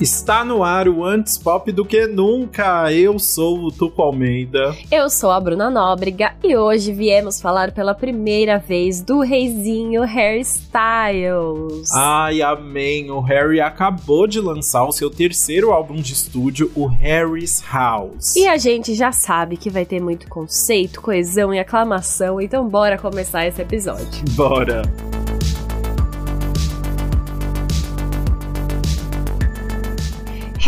Está no ar o Antes Pop do que nunca. Eu sou o Tuco Almeida. Eu sou a Bruna Nóbrega e hoje viemos falar pela primeira vez do reizinho Harry Styles. Ai, amém. O Harry acabou de lançar o seu terceiro álbum de estúdio, o Harry's House. E a gente já sabe que vai ter muito conceito, coesão e aclamação, então bora começar esse episódio. Bora.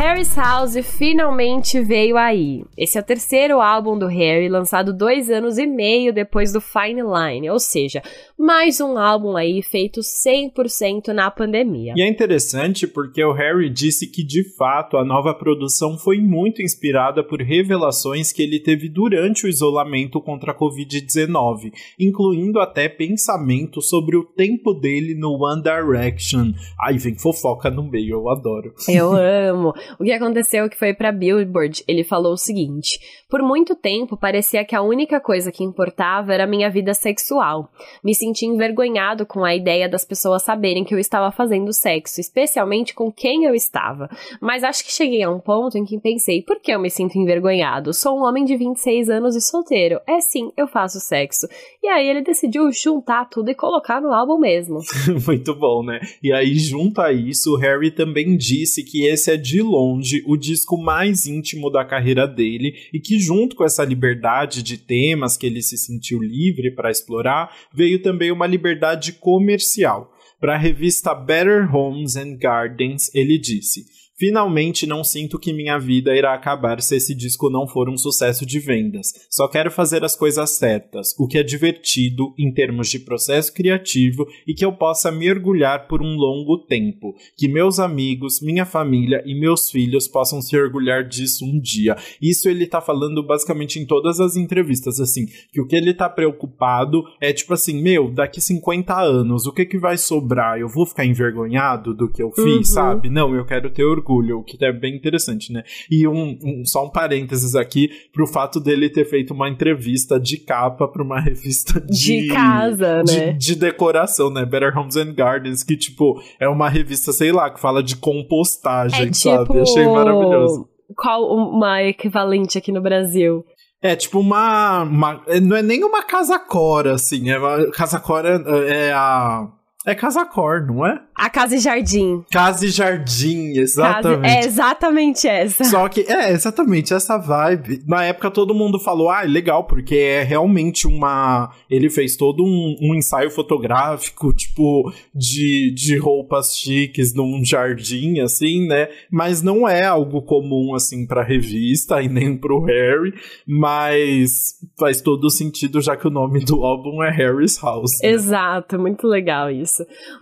Harry's House finalmente veio aí. Esse é o terceiro álbum do Harry, lançado dois anos e meio depois do Fine Line, ou seja, mais um álbum aí feito 100% na pandemia. E é interessante porque o Harry disse que de fato a nova produção foi muito inspirada por revelações que ele teve durante o isolamento contra a Covid-19, incluindo até pensamento sobre o tempo dele no One Direction. Ai, vem fofoca no meio, eu adoro. Eu amo. O que aconteceu que foi para Billboard, ele falou o seguinte: Por muito tempo parecia que a única coisa que importava era a minha vida sexual. Me senti envergonhado com a ideia das pessoas saberem que eu estava fazendo sexo, especialmente com quem eu estava. Mas acho que cheguei a um ponto em que pensei: por que eu me sinto envergonhado? Sou um homem de 26 anos e solteiro. É sim, eu faço sexo. E aí ele decidiu juntar tudo e colocar no álbum mesmo. muito bom, né? E aí, junto a isso, o Harry também disse que esse é de longe o disco mais íntimo da carreira dele e que, junto com essa liberdade de temas que ele se sentiu livre para explorar, veio também uma liberdade comercial. Para a revista Better Homes and Gardens, ele disse. Finalmente não sinto que minha vida irá acabar se esse disco não for um sucesso de vendas. Só quero fazer as coisas certas, o que é divertido em termos de processo criativo e que eu possa mergulhar por um longo tempo. Que meus amigos, minha família e meus filhos possam se orgulhar disso um dia. Isso ele tá falando basicamente em todas as entrevistas, assim, que o que ele tá preocupado é tipo assim, meu, daqui 50 anos, o que que vai sobrar? Eu vou ficar envergonhado do que eu fiz, uhum. sabe? Não, eu quero ter orgulho o que é bem interessante, né? E um, um, só um parênteses aqui pro fato dele ter feito uma entrevista de capa para uma revista de, de casa, né? De, de, decoração, né? Better Homes and Gardens, que tipo é uma revista, sei lá, que fala de compostagem, é, sabe? Tipo... Achei maravilhoso. Qual uma equivalente aqui no Brasil? É tipo uma, uma, Não é nem uma casa cora, assim. É uma, casa cora é a. É casa cor, não é? A Casa e Jardim. Casa e Jardim, exatamente. Casa, é exatamente essa. Só que, é, exatamente essa vibe. Na época todo mundo falou, ah, legal, porque é realmente uma. Ele fez todo um, um ensaio fotográfico, tipo, de, de roupas chiques num jardim, assim, né? Mas não é algo comum, assim, pra revista e nem pro Harry. Mas faz todo sentido, já que o nome do álbum é Harry's House. Né? Exato, muito legal isso.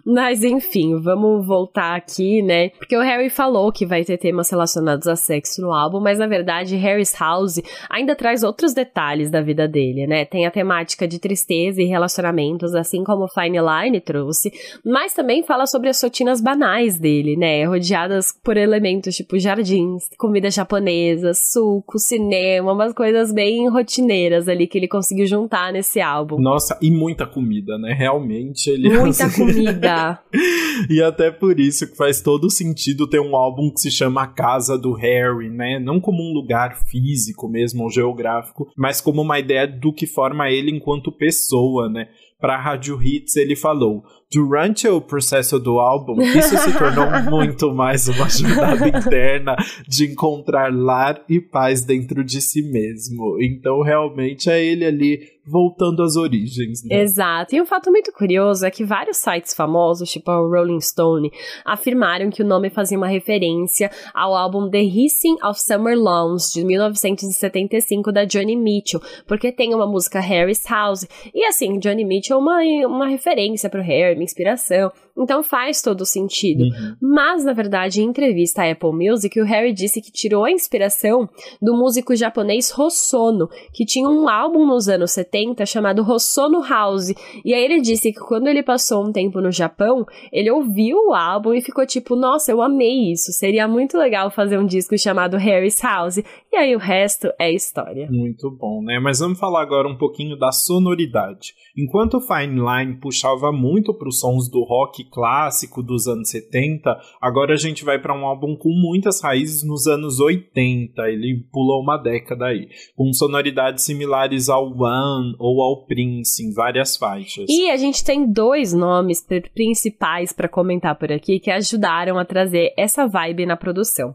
Mas enfim vamos voltar aqui, né? Porque o Harry falou que vai ter temas relacionados a sexo no álbum, mas na verdade Harry's House ainda traz outros detalhes da vida dele, né? Tem a temática de tristeza e relacionamentos, assim como o Fine Line trouxe, mas também fala sobre as rotinas banais dele, né? Rodeadas por elementos tipo jardins, comida japonesa, suco, cinema, umas coisas bem rotineiras ali que ele conseguiu juntar nesse álbum. Nossa, e muita comida, né? Realmente ele. Muita comida. e até por isso que faz todo sentido ter um álbum que se chama A Casa do Harry, né? Não como um lugar físico mesmo, ou geográfico, mas como uma ideia do que forma ele enquanto pessoa, né? Para Rádio Hits ele falou: durante o processo do álbum, isso se tornou muito mais uma atividade interna de encontrar lar e paz dentro de si mesmo. Então, realmente, é ele ali voltando às origens. Né? Exato. E um fato muito curioso é que vários sites famosos, tipo o Rolling Stone, afirmaram que o nome fazia uma referência ao álbum The Hissing of Summer Lawns, de 1975, da Johnny Mitchell, porque tem uma música Harry's House. E assim, Johnny Mitchell é uma, uma referência pro Harry, uma inspiração. Então faz todo sentido. Uhum. Mas, na verdade, em entrevista à Apple Music, o Harry disse que tirou a inspiração do músico japonês Hosono, que tinha um álbum nos anos 70 chamado Hosono House. E aí ele disse que quando ele passou um tempo no Japão, ele ouviu o álbum e ficou tipo, nossa, eu amei isso. Seria muito legal fazer um disco chamado Harry's House. E aí o resto é história. Muito bom, né? Mas vamos falar agora um pouquinho da sonoridade. Enquanto o Fine Line puxava muito para os sons do rock clássico dos anos 70, agora a gente vai para um álbum com muitas raízes nos anos 80. Ele pulou uma década aí, com sonoridades similares ao One ou ao Prince em várias faixas. E a gente tem dois nomes principais para comentar por aqui que ajudaram a trazer essa vibe na produção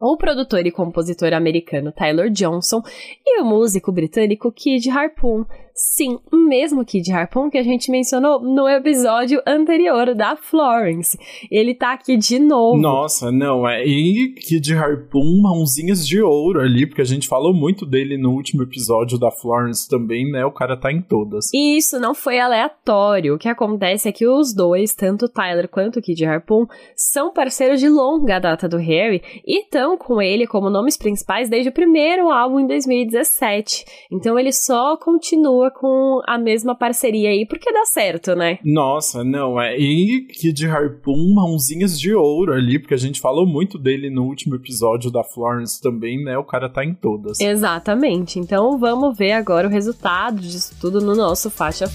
o produtor e compositor americano Tyler Johnson e o músico britânico Kid Harpoon, Sim, o mesmo Kid Harpoon que a gente mencionou no episódio anterior da Florence. Ele tá aqui de novo. Nossa, não, é. E Kid Harpoon, mãozinhas de ouro ali, porque a gente falou muito dele no último episódio da Florence também, né? O cara tá em todas. E isso não foi aleatório. O que acontece é que os dois, tanto o Tyler quanto o Kid Harpoon, são parceiros de longa data do Harry e estão com ele como nomes principais desde o primeiro álbum em 2017. Então ele só continua com a mesma parceria aí, porque dá certo, né? Nossa, não, é. E Kid Harpoon, mãozinhas de ouro ali, porque a gente falou muito dele no último episódio da Florence também, né? O cara tá em todas. Exatamente. Então vamos ver agora o resultado disso tudo no nosso faixa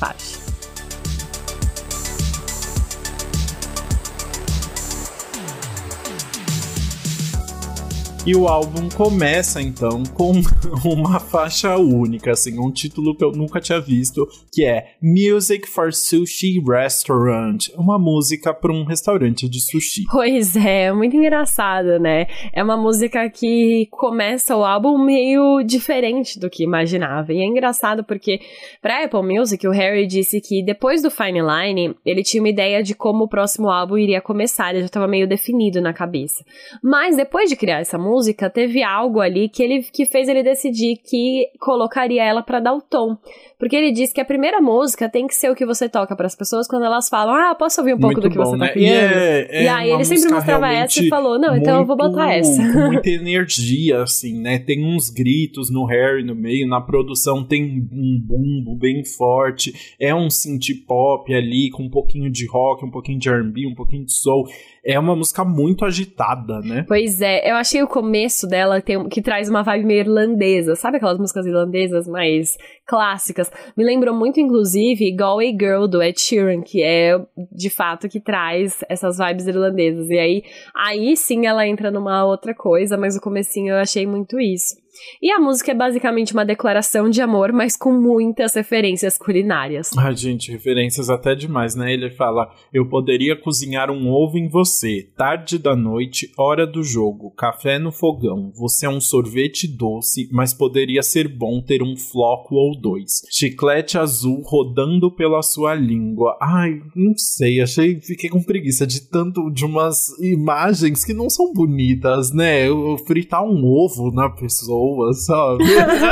E o álbum começa então com uma faixa única, assim, um título que eu nunca tinha visto, que é Music for Sushi Restaurant, uma música para um restaurante de sushi. Pois é, muito engraçado, né? É uma música que começa o álbum meio diferente do que imaginava. E é engraçado porque para Apple Music o Harry disse que depois do Fine Line, ele tinha uma ideia de como o próximo álbum iria começar, ele já estava meio definido na cabeça. Mas depois de criar essa música, música, teve algo ali que ele que fez ele decidir que colocaria ela para dar o tom. Porque ele disse que a primeira música tem que ser o que você toca para as pessoas quando elas falam: "Ah, posso ouvir um pouco Muito do que bom, você tá né? criando?". E, é, é e aí ele sempre mostrava essa e falou: "Não, então eu vou botar essa". muita energia assim, né? Tem uns gritos no Harry no meio, na produção tem um bumbo bem forte, é um synth pop ali com um pouquinho de rock, um pouquinho de R&B, um pouquinho de soul é uma música muito agitada, né? Pois é, eu achei o começo dela tem, que traz uma vibe meio irlandesa, sabe aquelas músicas irlandesas mais clássicas? Me lembrou muito, inclusive, Galway Girl do Ed Sheeran, que é de fato que traz essas vibes irlandesas. E aí, aí sim ela entra numa outra coisa, mas o comecinho eu achei muito isso. E a música é basicamente uma declaração de amor, mas com muitas referências culinárias. Ai, gente, referências até demais, né? Ele fala: Eu poderia cozinhar um ovo em você, tarde da noite, hora do jogo, café no fogão. Você é um sorvete doce, mas poderia ser bom ter um floco ou dois. Chiclete azul rodando pela sua língua. Ai, não sei, achei, fiquei com preguiça de tanto de umas imagens que não são bonitas, né? Eu fritar um ovo na pessoa boas, sabe?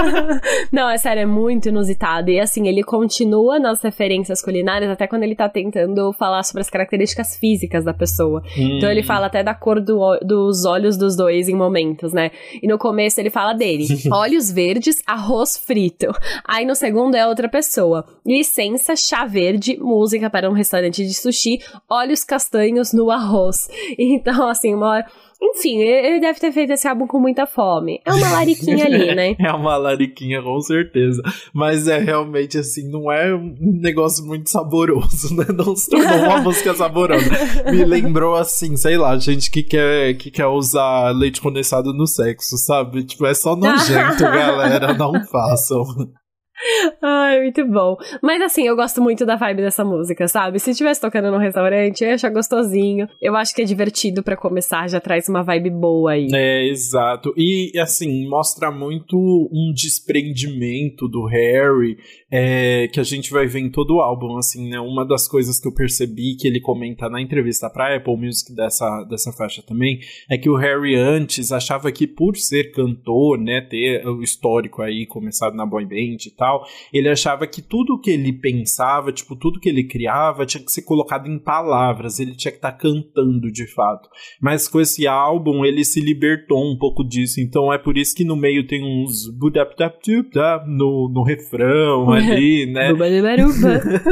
não, é sério, é muito inusitado. E assim, ele continua nas referências culinárias até quando ele tá tentando falar sobre as características físicas da pessoa. Hum. Então ele hum. fala até da cor do, dos olhos dos dois em momentos, né? E no começo ele fala dele: olhos verdes, arroz frito. Aí no segundo é outra pessoa. Licença, chá verde, música para um restaurante de sushi, olhos castanhos no arroz. Então, assim, uma hora enfim, ele deve ter feito esse álbum com muita fome. É uma lariquinha ali, né? é uma lariquinha, com certeza. Mas é realmente assim, não é um negócio muito saboroso, né? Não se tornou uma música saborosa. Me lembrou assim, sei lá, gente que quer, que quer usar leite condensado no sexo, sabe? Tipo, é só nojento, galera. Não façam. Ai, muito bom. Mas assim, eu gosto muito da vibe dessa música, sabe? Se estivesse tocando num restaurante, eu ia achar gostosinho. Eu acho que é divertido para começar, já traz uma vibe boa aí. É, exato. E assim, mostra muito um desprendimento do Harry, é, que a gente vai ver em todo o álbum, assim, né? Uma das coisas que eu percebi que ele comenta na entrevista pra Apple Music dessa, dessa faixa também, é que o Harry antes achava que por ser cantor, né, ter o histórico aí, começado na boy band e tal, tal, ele achava que tudo que ele pensava, tipo, tudo que ele criava tinha que ser colocado em palavras, ele tinha que estar tá cantando de fato. Mas com esse álbum ele se libertou um pouco disso, então é por isso que no meio tem uns no, no refrão ali, né?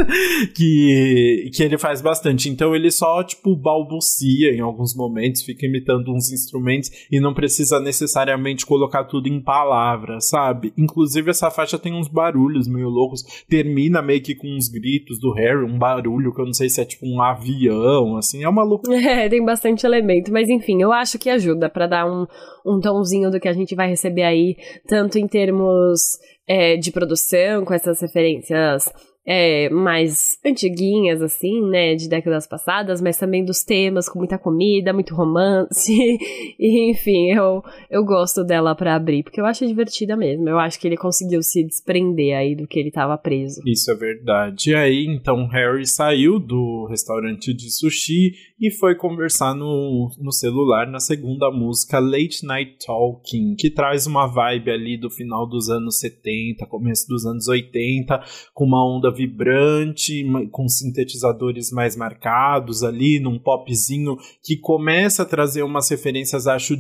que, que ele faz bastante. Então ele só, tipo, balbucia em alguns momentos, fica imitando uns instrumentos e não precisa necessariamente colocar tudo em palavras, sabe? Inclusive essa faixa tem uns barulhos meio loucos. Termina meio que com uns gritos do Harry, um barulho que eu não sei se é tipo um avião, assim, é uma loucura. É, tem bastante elemento, mas enfim, eu acho que ajuda para dar um, um tomzinho do que a gente vai receber aí, tanto em termos é, de produção, com essas referências é, mais antiguinhas, assim, né, de décadas passadas, mas também dos temas, com muita comida, muito romance, e enfim, eu, eu gosto dela para abrir, porque eu acho divertida mesmo, eu acho que ele conseguiu se desprender aí do que ele tava preso. Isso é verdade. E aí, então, Harry saiu do restaurante de sushi e foi conversar no, no celular na segunda música, Late Night Talking, que traz uma vibe ali do final dos anos 70, começo dos anos 80, com uma onda vibrante, com sintetizadores mais marcados ali, num popzinho que começa a trazer umas referências, acho,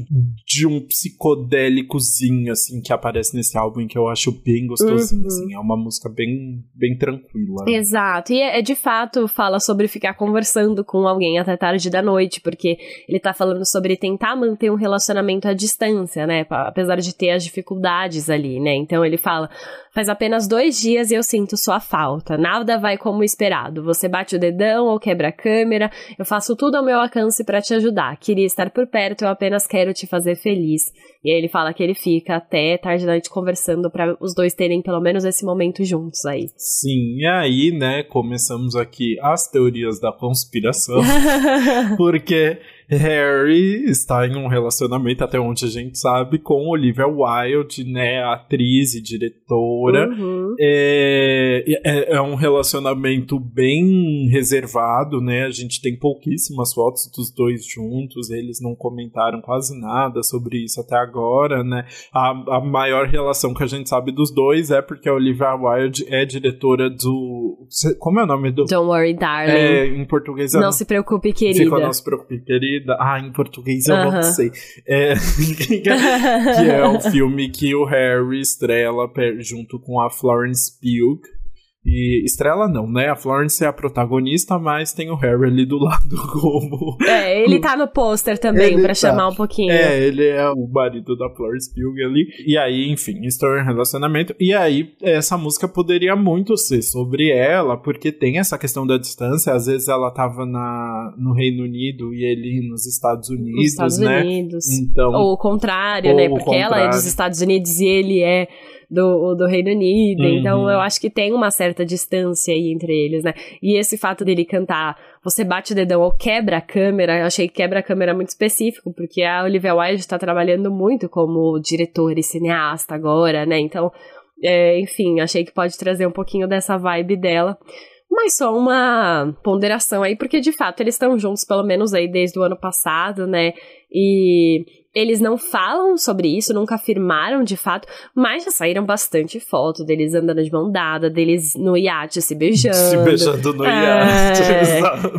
de um psicodélicozinho, assim, que aparece nesse álbum, que eu acho bem gostosinho, uhum. assim, é uma música bem, bem tranquila. Né? Exato, e é, é, de fato fala sobre ficar conversando com alguém até tarde da noite, porque ele tá falando sobre tentar manter um relacionamento à distância, né, apesar de ter as dificuldades ali, né, então ele fala, faz apenas dois dias e eu sinto sua falta, nada vai como esperado. Você bate o dedão ou quebra a câmera, eu faço tudo ao meu alcance para te ajudar. Queria estar por perto, eu apenas quero te fazer feliz. E aí ele fala que ele fica até tarde da noite conversando para os dois terem pelo menos esse momento juntos aí. Sim, e aí, né, começamos aqui as teorias da conspiração. porque Harry está em um relacionamento, até onde a gente sabe, com Olivia Wilde, né? Atriz e diretora. Uhum. É, é, é, um relacionamento bem reservado, né? A gente tem pouquíssimas fotos dos dois juntos, eles não comentaram quase nada sobre isso até agora, né? A, a maior relação que a gente sabe dos dois é porque a Olivia Wilde é diretora do. Como é o nome do. Don't Worry, Darling. É, em português. Não, não se preocupe, querida. Não se preocupe, querida ah, em português eu uh -huh. não sei. É, que é o filme que o Harry estrela junto com a Florence Pugh. E estrela não, né? A Florence é a protagonista, mas tem o Harry ali do lado como. É, ele tá no pôster também, para tá. chamar um pouquinho. É, ele é o marido da Florence Pugh ali. E aí, enfim, estou em relacionamento. E aí, essa música poderia muito ser sobre ela, porque tem essa questão da distância. Às vezes ela tava na, no Reino Unido e ele nos Estados Unidos, nos Estados né? Unidos. Então, ou o contrário, ou né? Porque ela é dos Estados Unidos e ele é do, do Reino Unido. Uhum. Então eu acho que tem uma certa distância aí entre eles, né? E esse fato dele cantar Você bate o dedão ou quebra a câmera, eu achei que quebra a câmera muito específico, porque a Olivia Wilde está trabalhando muito como diretora e cineasta agora, né? Então, é, enfim, achei que pode trazer um pouquinho dessa vibe dela. Mas só uma ponderação aí, porque de fato eles estão juntos pelo menos aí desde o ano passado, né? E eles não falam sobre isso, nunca afirmaram de fato, mas já saíram bastante fotos deles andando de mão dada, deles no iate se beijando. Se beijando no iate.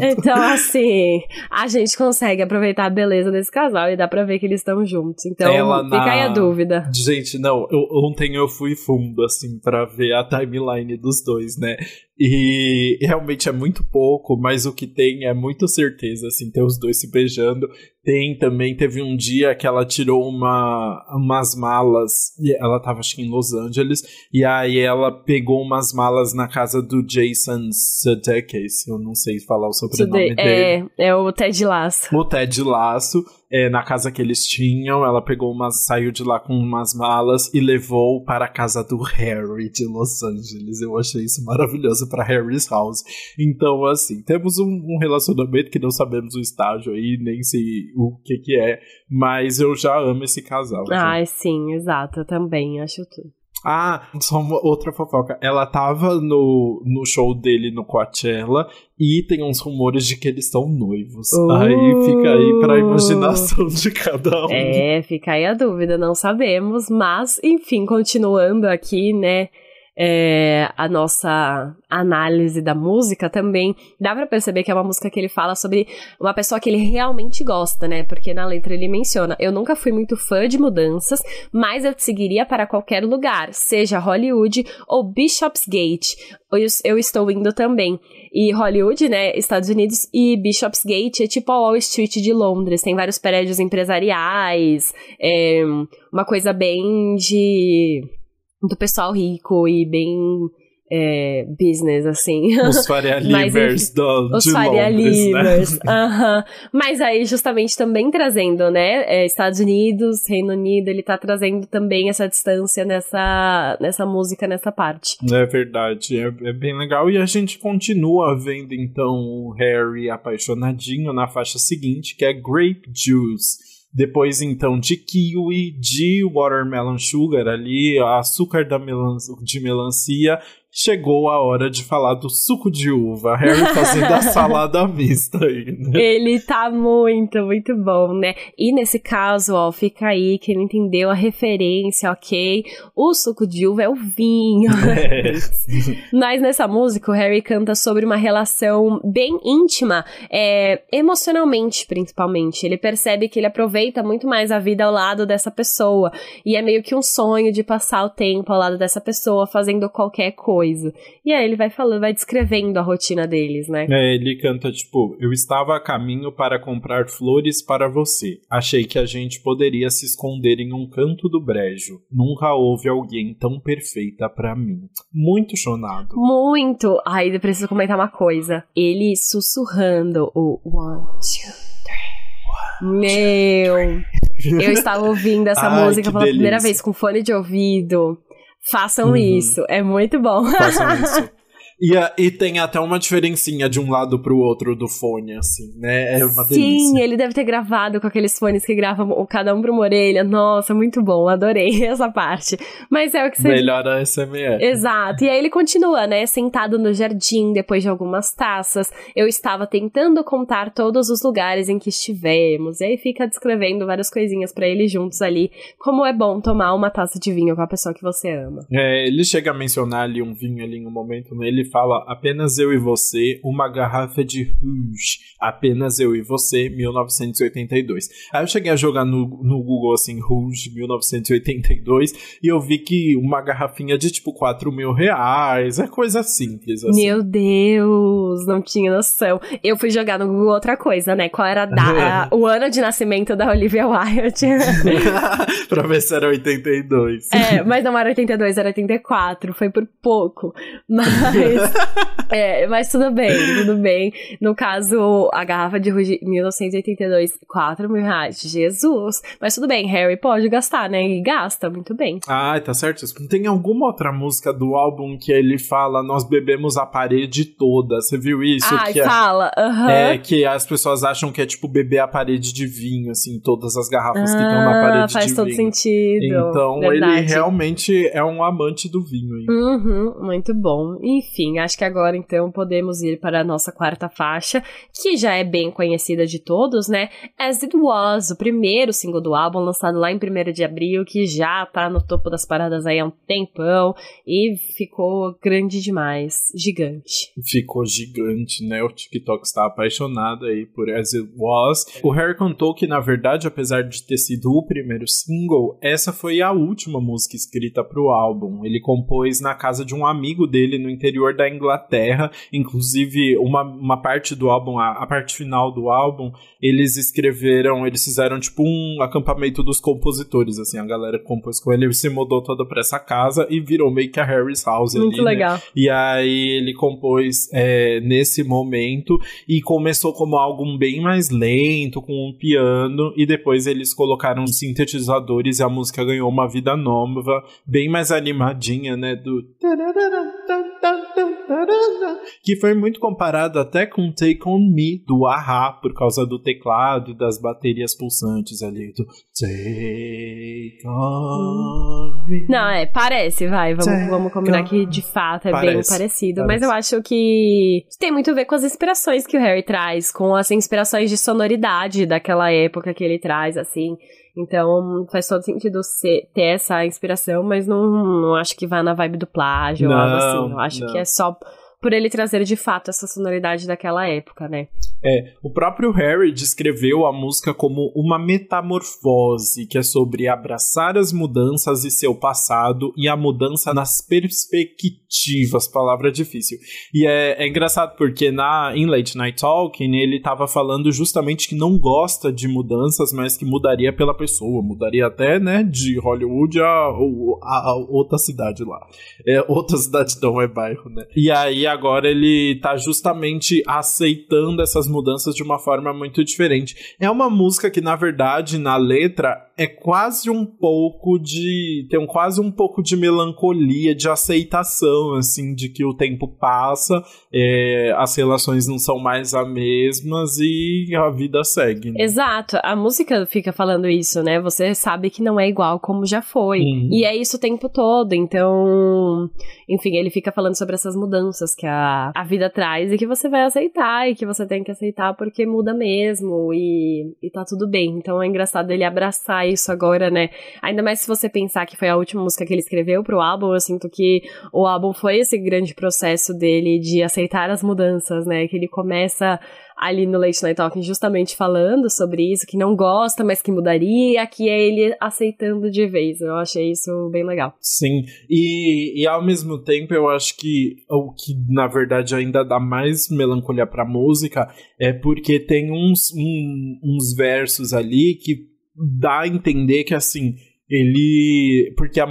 É, então, assim, a gente consegue aproveitar a beleza desse casal e dá pra ver que eles estão juntos. Então, Ela fica na... aí a dúvida. Gente, não, eu, ontem eu fui fundo, assim, para ver a timeline dos dois, né? E realmente é muito pouco, mas o que tem é muita certeza, assim, ter os dois se beijando. Tem também, teve um dia que ela tirou uma, umas malas, e ela tava acho que em Los Angeles, e aí ela pegou umas malas na casa do Jason Sudeikis, eu não sei falar o sobrenome Sude dele. É, é o Ted Lasso. O Ted Lasso, é, na casa que eles tinham, ela pegou umas, saiu de lá com umas malas e levou para a casa do Harry de Los Angeles. Eu achei isso maravilhoso para Harry's House. Então, assim, temos um, um relacionamento que não sabemos o estágio aí, nem se o que que é, mas eu já amo esse casal. Ah, sim, exato, eu também acho tudo. Ah, só uma outra fofoca. Ela tava no, no show dele no Coachella e tem uns rumores de que eles estão noivos. Uh, aí fica aí pra imaginação de cada um. É, fica aí a dúvida, não sabemos. Mas, enfim, continuando aqui, né? É, a nossa análise da música também, dá pra perceber que é uma música que ele fala sobre uma pessoa que ele realmente gosta, né? Porque na letra ele menciona: Eu nunca fui muito fã de mudanças, mas eu te seguiria para qualquer lugar, seja Hollywood ou Bishopsgate. Eu, eu estou indo também. E Hollywood, né? Estados Unidos e Bishopsgate é tipo a Wall Street de Londres. Tem vários prédios empresariais, é uma coisa bem de do pessoal rico e bem é, business, assim. Os Faria Limers do, Os Faria Limers, né? aham. Mas aí, justamente, também trazendo, né, é, Estados Unidos, Reino Unido, ele tá trazendo também essa distância nessa, nessa música, nessa parte. É verdade, é, é bem legal. E a gente continua vendo, então, o Harry apaixonadinho na faixa seguinte, que é Grape Juice. Depois, então, de kiwi, de watermelon sugar ali, açúcar da melan de melancia. Chegou a hora de falar do suco de uva. Harry fazendo a salada mista aí, né? Ele tá muito, muito bom, né? E nesse caso, ó, fica aí, quem entendeu a referência, ok? O suco de uva é o vinho. É. Mas nessa música, o Harry canta sobre uma relação bem íntima, é, emocionalmente, principalmente. Ele percebe que ele aproveita muito mais a vida ao lado dessa pessoa. E é meio que um sonho de passar o tempo ao lado dessa pessoa, fazendo qualquer coisa. E aí ele vai falando, vai descrevendo a rotina deles, né? É, ele canta tipo: Eu estava a caminho para comprar flores para você. Achei que a gente poderia se esconder em um canto do brejo. Nunca houve alguém tão perfeita para mim. Muito chonado. Muito! Ai, eu preciso comentar uma coisa. Ele sussurrando o one, two, three. Meu! Eu estava ouvindo essa Ai, música pela primeira delícia. vez com fone de ouvido. Façam Uhum. isso, é muito bom. Façam isso. E, e tem até uma diferencinha de um lado pro outro do fone, assim, né? É uma Sim, delícia. ele deve ter gravado com aqueles fones que gravam o- cada um pra uma orelha. Nossa, muito bom, adorei essa parte. Mas é o que você Melhor a SMR. Exato. E aí ele continua, né? Sentado no jardim, depois de algumas taças. Eu estava tentando contar todos os lugares em que estivemos. E aí fica descrevendo várias coisinhas pra eles juntos ali. Como é bom tomar uma taça de vinho com a pessoa que você ama. É, ele chega a mencionar ali um vinho ali em um momento, né? Ele fala apenas eu e você, uma garrafa de Rouge, apenas eu e você, 1982. Aí eu cheguei a jogar no, no Google assim, Rouge 1982, e eu vi que uma garrafinha de tipo 4 mil reais, é coisa simples, assim. Meu Deus, não tinha noção. Eu fui jogar no Google outra coisa, né? Qual era da- a- o ano de nascimento da Olivia Wilde. pra ver se era 82. É, mas não era 82, era 84, foi por pouco. Mas, é, mas tudo bem, tudo bem. No caso, a garrafa de Ruge 1982, 4 mil reais. Jesus! Mas tudo bem, Harry pode gastar, né? E gasta, muito bem. Ah, tá certo. Tem alguma outra música do álbum que ele fala nós bebemos a parede toda. Você viu isso? Ai, que é- fala, aham. É que as pessoas acham que é tipo beber a parede de vinho, assim, todas as garrafas que estão na Ah, parede faz de todo vinho. sentido. Então verdade. ele realmente é um amante do vinho. hein? Uhum, muito bom. Enfim, acho que agora então podemos ir para a nossa quarta faixa, que já é bem conhecida de todos, né? As It Was, o primeiro single do álbum, lançado lá em 1 de abril, que já tá no topo das paradas aí há um tempão e ficou grande demais, gigante. Ficou gigante, né? O TikTok está apaixonado aí por As It Was. O Harry contou que, na verdade, apesar de ter sido o primeiro single, essa foi a última música escrita para o álbum. Ele compôs na casa de um amigo dele no interior da Inglaterra. Inclusive, uma, uma parte do álbum, a, a parte final do álbum, eles escreveram, eles fizeram tipo um acampamento dos compositores, assim, a galera que compôs com ele, ele se mudou toda pra essa casa e virou meio que a Harry's House Muito ali, né? legal. E aí ele compôs é, nesse momento e começou como algo bem mais lento, com um piano, e depois eles colocaram sintetizadores e a música ganhou uma vida nova, bem mais animadinha, né? Do. Que foi muito comparado até com Take On Me do Ahá, por causa do teclado e das baterias pulsantes ali. Do Take On Me. Não, é, parece, vai, vamos, vamos combinar que de fato é bem Parece, parecido. Mas parece. eu acho que tem muito a ver com as inspirações que o Harry traz, com as inspirações de sonoridade daquela época que ele traz, assim. Então faz todo sentido ser, ter essa inspiração, mas não, não acho que vá na vibe do plágio ou algo Não, assim. Eu acho não. que é só por ele trazer de fato essa sonoridade daquela época, né? É, o próprio Harry descreveu a música como uma metamorfose, que é sobre abraçar as mudanças e seu passado e a mudança nas perspectivas, palavra difícil. E é, é engraçado porque na em Late Night Talking ele estava falando justamente que não gosta de mudanças, mas que mudaria pela pessoa, mudaria até, né, de Hollywood a, a, a outra cidade lá. É, outra cidade não é bairro, né? E aí agora ele tá justamente aceitando essas mudanças de uma forma muito diferente. É uma música que, na verdade, na letra, é quase um pouco de. tem um, quase um pouco de melancolia, de aceitação, assim, de que o tempo passa, é, as relações não são mais as mesmas e a vida segue. Né? Exato, a música fica falando isso, né? Você sabe que não é igual como já foi. Uhum. E é isso o tempo todo, então. Enfim, ele fica falando sobre essas mudanças que a, a vida traz e que você vai aceitar e que você tem que aceitar porque muda mesmo e, e tá tudo bem. Então é engraçado ele abraçar isso agora, né? Ainda mais se você pensar que foi a última música que ele escreveu pro álbum, eu sinto que o álbum foi esse grande processo dele de aceitar as mudanças, né? Que ele começa ali no Late Night Talking justamente falando sobre isso, que não gosta, mas que mudaria, que é ele aceitando de vez. Eu achei isso bem legal. Sim, e, e ao mesmo tempo eu acho que o que na verdade ainda dá mais melancolia pra música é porque tem uns, um, uns versos ali que dá a entender que assim ele porque a,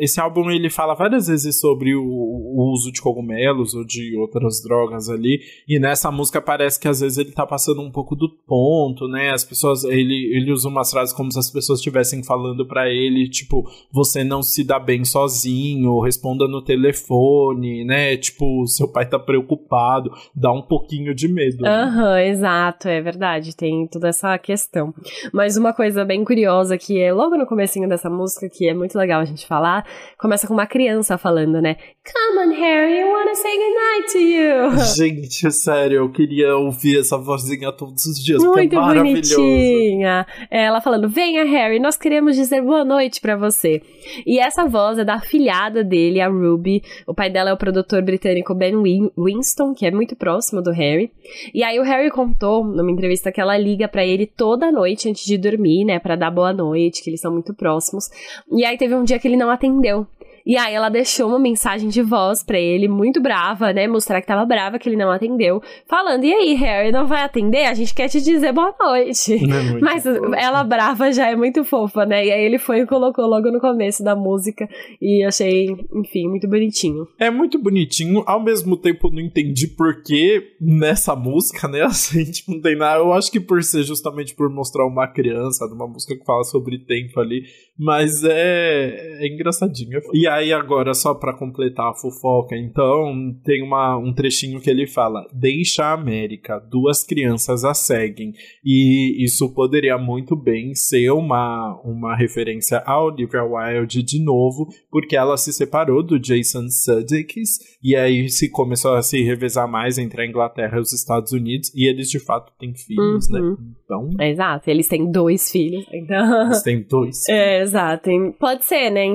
esse álbum ele fala várias vezes sobre o, o, uso de cogumelos ou de outras drogas ali e nessa música parece que às vezes ele tá passando um pouco do ponto né? As pessoas ele, ele usa umas frases como se as pessoas estivessem falando para ele tipo você não se dá bem sozinho responda no telefone né? Tipo seu pai tá preocupado dá um pouquinho de medo aham uhum, exato é verdade tem toda essa questão. Mas uma coisa bem curiosa que é logo no comecinho dessa essa música, que é muito legal a gente falar, começa com uma criança falando, né? Come on, Harry, I wanna say goodnight to you. Gente, sério, eu queria ouvir essa vozinha todos os dias, muito porque é maravilhoso. Bonitinha. É, ela falando, venha, Harry, nós queremos dizer boa noite para você. E essa voz é da filhada dele, a Ruby. O pai dela é o produtor britânico Ben Winston, que é muito próximo do Harry. E aí o Harry contou numa entrevista que ela liga para ele toda noite antes de dormir, né, para dar boa noite, que eles são muito próximos próximos. E aí teve um dia que ele não atendeu. E aí ela deixou uma mensagem de voz para ele, muito brava, né? Mostrar que tava brava que ele não atendeu. Falando, e aí, Harry, não vai atender? A gente quer te dizer boa noite. É Mas fofo. ela brava já é muito fofa, né? E aí ele foi e colocou logo no começo da música. E achei, enfim, muito bonitinho. É muito bonitinho. Ao mesmo tempo, não entendi por que nessa música, né? Tipo, não tem nada. Eu acho que por ser justamente por mostrar uma criança, numa música que fala sobre tempo ali. Mas é, é engraçadinho. E aí, agora, só para completar a fofoca, então, tem uma, um trechinho que ele fala: Deixa a América, duas crianças a seguem. E isso poderia muito bem ser uma, uma referência a Olivia Wilde de novo, porque ela se separou do Jason Sudeikis, e aí se começou a se revezar mais entre a Inglaterra e os Estados Unidos, e eles de fato têm filhos, né? uhum. né? Então. Exato, eles têm dois filhos. Então... Eles têm dois. É, exato. Pode ser, né?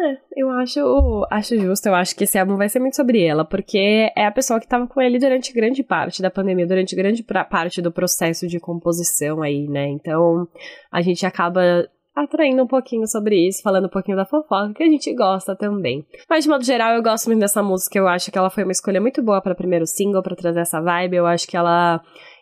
É, eu acho, acho justo, eu acho que esse álbum vai ser muito sobre ela, porque é a pessoa que estava com ele durante grande parte da pandemia, durante grande parte do processo de composição aí, né? Então, a gente acaba atraindo um pouquinho sobre isso, falando um pouquinho da fofoca, que a gente gosta também. Mas de modo geral, eu gosto muito dessa música, eu acho que ela foi uma escolha muito boa para primeiro single, para trazer essa vibe, eu acho que ela,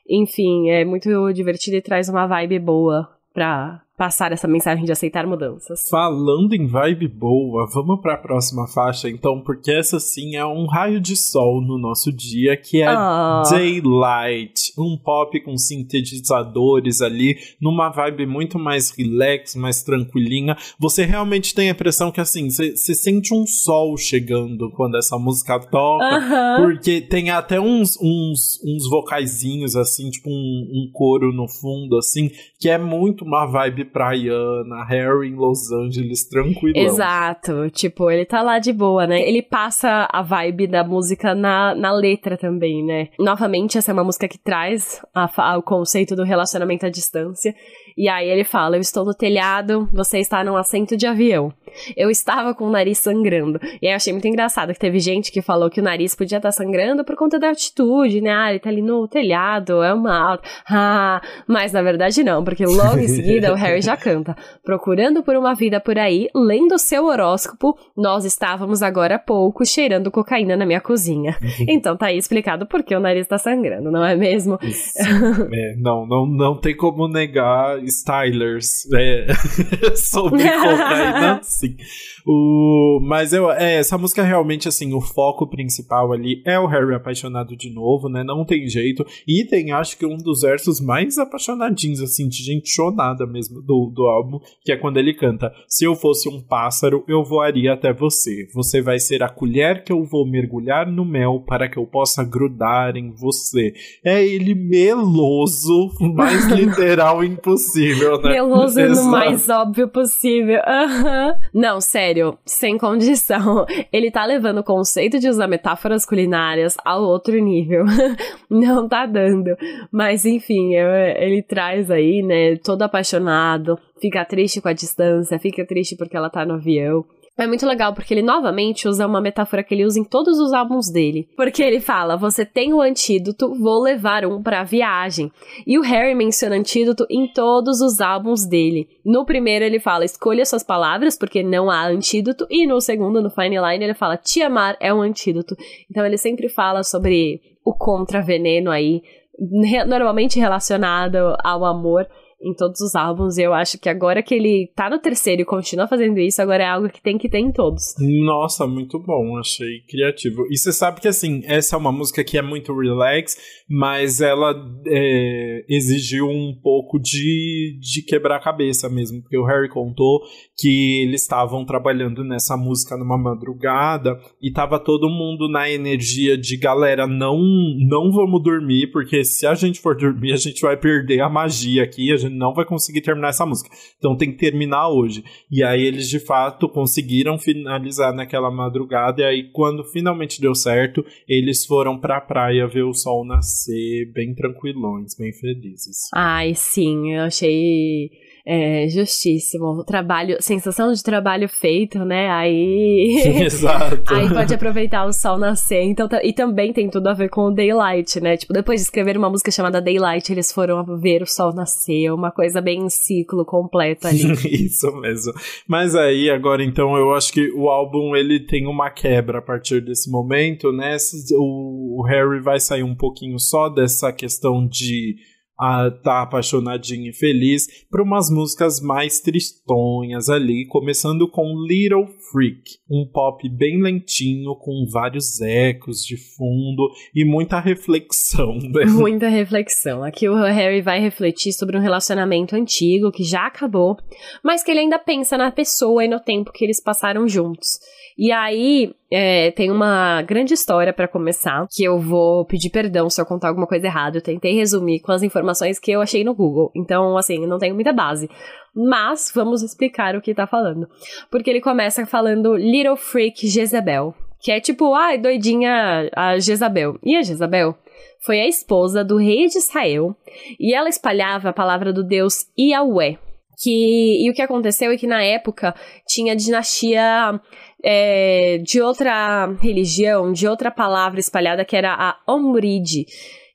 enfim, é muito divertida e traz uma vibe boa pra passar essa mensagem de aceitar mudanças. Falando em vibe boa, vamos para a próxima faixa então, porque essa sim é um raio de sol no nosso dia, que é oh. Daylight, um pop com sintetizadores ali, numa vibe muito mais relax, mais tranquilinha. Você realmente tem a impressão que assim, você sente um sol chegando quando essa música toca, uh -huh. porque tem até uns, uns, uns vocaizinhos assim, tipo um, um coro no fundo assim, que é muito uma vibe praiana, Harry em Los Angeles, tranquilo. Exato. Tipo, ele tá lá de boa, né? Ele passa a vibe da música na, na letra também, né? Novamente, essa é uma música que traz a, a, o conceito do relacionamento à distância. E aí ele fala: Eu estou no telhado, você está num assento de avião. Eu estava com o nariz sangrando. E aí eu achei muito engraçado que teve gente que falou que o nariz podia estar sangrando por conta da altitude, né? Ah, ele tá ali no telhado, é uma alta. Ah, mas na verdade não, porque logo em seguida o Harry já canta. Procurando por uma vida por aí, lendo seu horóscopo, nós estávamos agora há pouco cheirando cocaína na minha cozinha. então tá aí explicado por que o nariz tá sangrando, não é mesmo? é, não, não, não tem como negar Stylers é, sobre cocaína, sim. O, mas eu, é, essa música realmente, assim, o foco principal ali é o Harry apaixonado de novo, né? Não tem jeito. E tem, acho que um dos versos mais apaixonadinhos, assim, de gente chonada mesmo do, do álbum, que é quando ele canta: Se eu fosse um pássaro, eu voaria até você. Você vai ser a colher que eu vou mergulhar no mel para que eu possa grudar em você. É ele meloso, mais literal impossível, né? Meloso no mais óbvio possível. Uhum. Não, sério, sem condição. Ele tá levando o conceito de usar metáforas culinárias ao outro nível. Não tá dando. Mas enfim, ele traz aí, né, todo apaixonado, fica triste com a distância, fica triste porque ela tá no avião. É muito legal porque ele novamente usa uma metáfora que ele usa em todos os álbuns dele. Porque ele fala: Você tem o antídoto, vou levar um pra viagem. E o Harry menciona antídoto em todos os álbuns dele. No primeiro ele fala: Escolha suas palavras, porque não há antídoto. E no segundo, no Fine Line, ele fala: Te amar é um antídoto. Então ele sempre fala sobre o contra-veneno aí, normalmente relacionado ao amor em todos os álbuns. E eu acho que agora que ele tá no terceiro e continua fazendo isso, agora é algo que tem que ter em todos. Nossa, muito bom, achei criativo. E você sabe que, assim, essa é uma música que é muito relax, mas ela é, exigiu um pouco de, de quebrar a cabeça mesmo, porque o Harry contou que eles estavam trabalhando nessa música numa madrugada e tava todo mundo na energia de galera, não, não vamos dormir, porque se a gente for dormir, a gente vai perder a magia aqui, a gente não vai conseguir terminar essa música. Então tem que terminar hoje. E aí eles de fato conseguiram finalizar naquela madrugada. E aí, quando finalmente deu certo, eles foram pra praia ver o sol nascer, bem tranquilões, bem felizes. Ai, sim, eu achei é, justíssimo. Trabalho, sensação de trabalho feito, né? Aí. Exato. aí pode aproveitar o sol nascer. Então, e também tem tudo a ver com o Daylight, né? Tipo, depois de escrever uma música chamada Daylight, eles foram ver o sol nascer, uma coisa bem em ciclo completo ali. Isso mesmo. Mas aí, agora então, eu acho que o álbum ele tem uma quebra a partir desse momento, né? O Harry vai sair um pouquinho só dessa questão de a tá apaixonadinho e feliz para umas músicas mais tristonhas ali, começando com Little Freak, um pop bem lentinho com vários ecos de fundo e muita reflexão. Né? Muita reflexão. Aqui o Harry vai refletir sobre um relacionamento antigo que já acabou, mas que ele ainda pensa na pessoa e no tempo que eles passaram juntos. E aí, é, tem uma grande história para começar, que eu vou pedir perdão se eu contar alguma coisa errada. Eu tentei resumir com as informações que eu achei no Google. Então, assim, não tenho muita base. Mas vamos explicar o que tá falando. Porque ele começa falando Little Freak Jezebel. Que é tipo, ai, ah, doidinha a Jezabel. E a Jezabel foi a esposa do rei de Israel. E ela espalhava a palavra do deus Yahweh. Que, e o que aconteceu é que na época tinha dinastia é, de outra religião, de outra palavra espalhada, que era a Omride.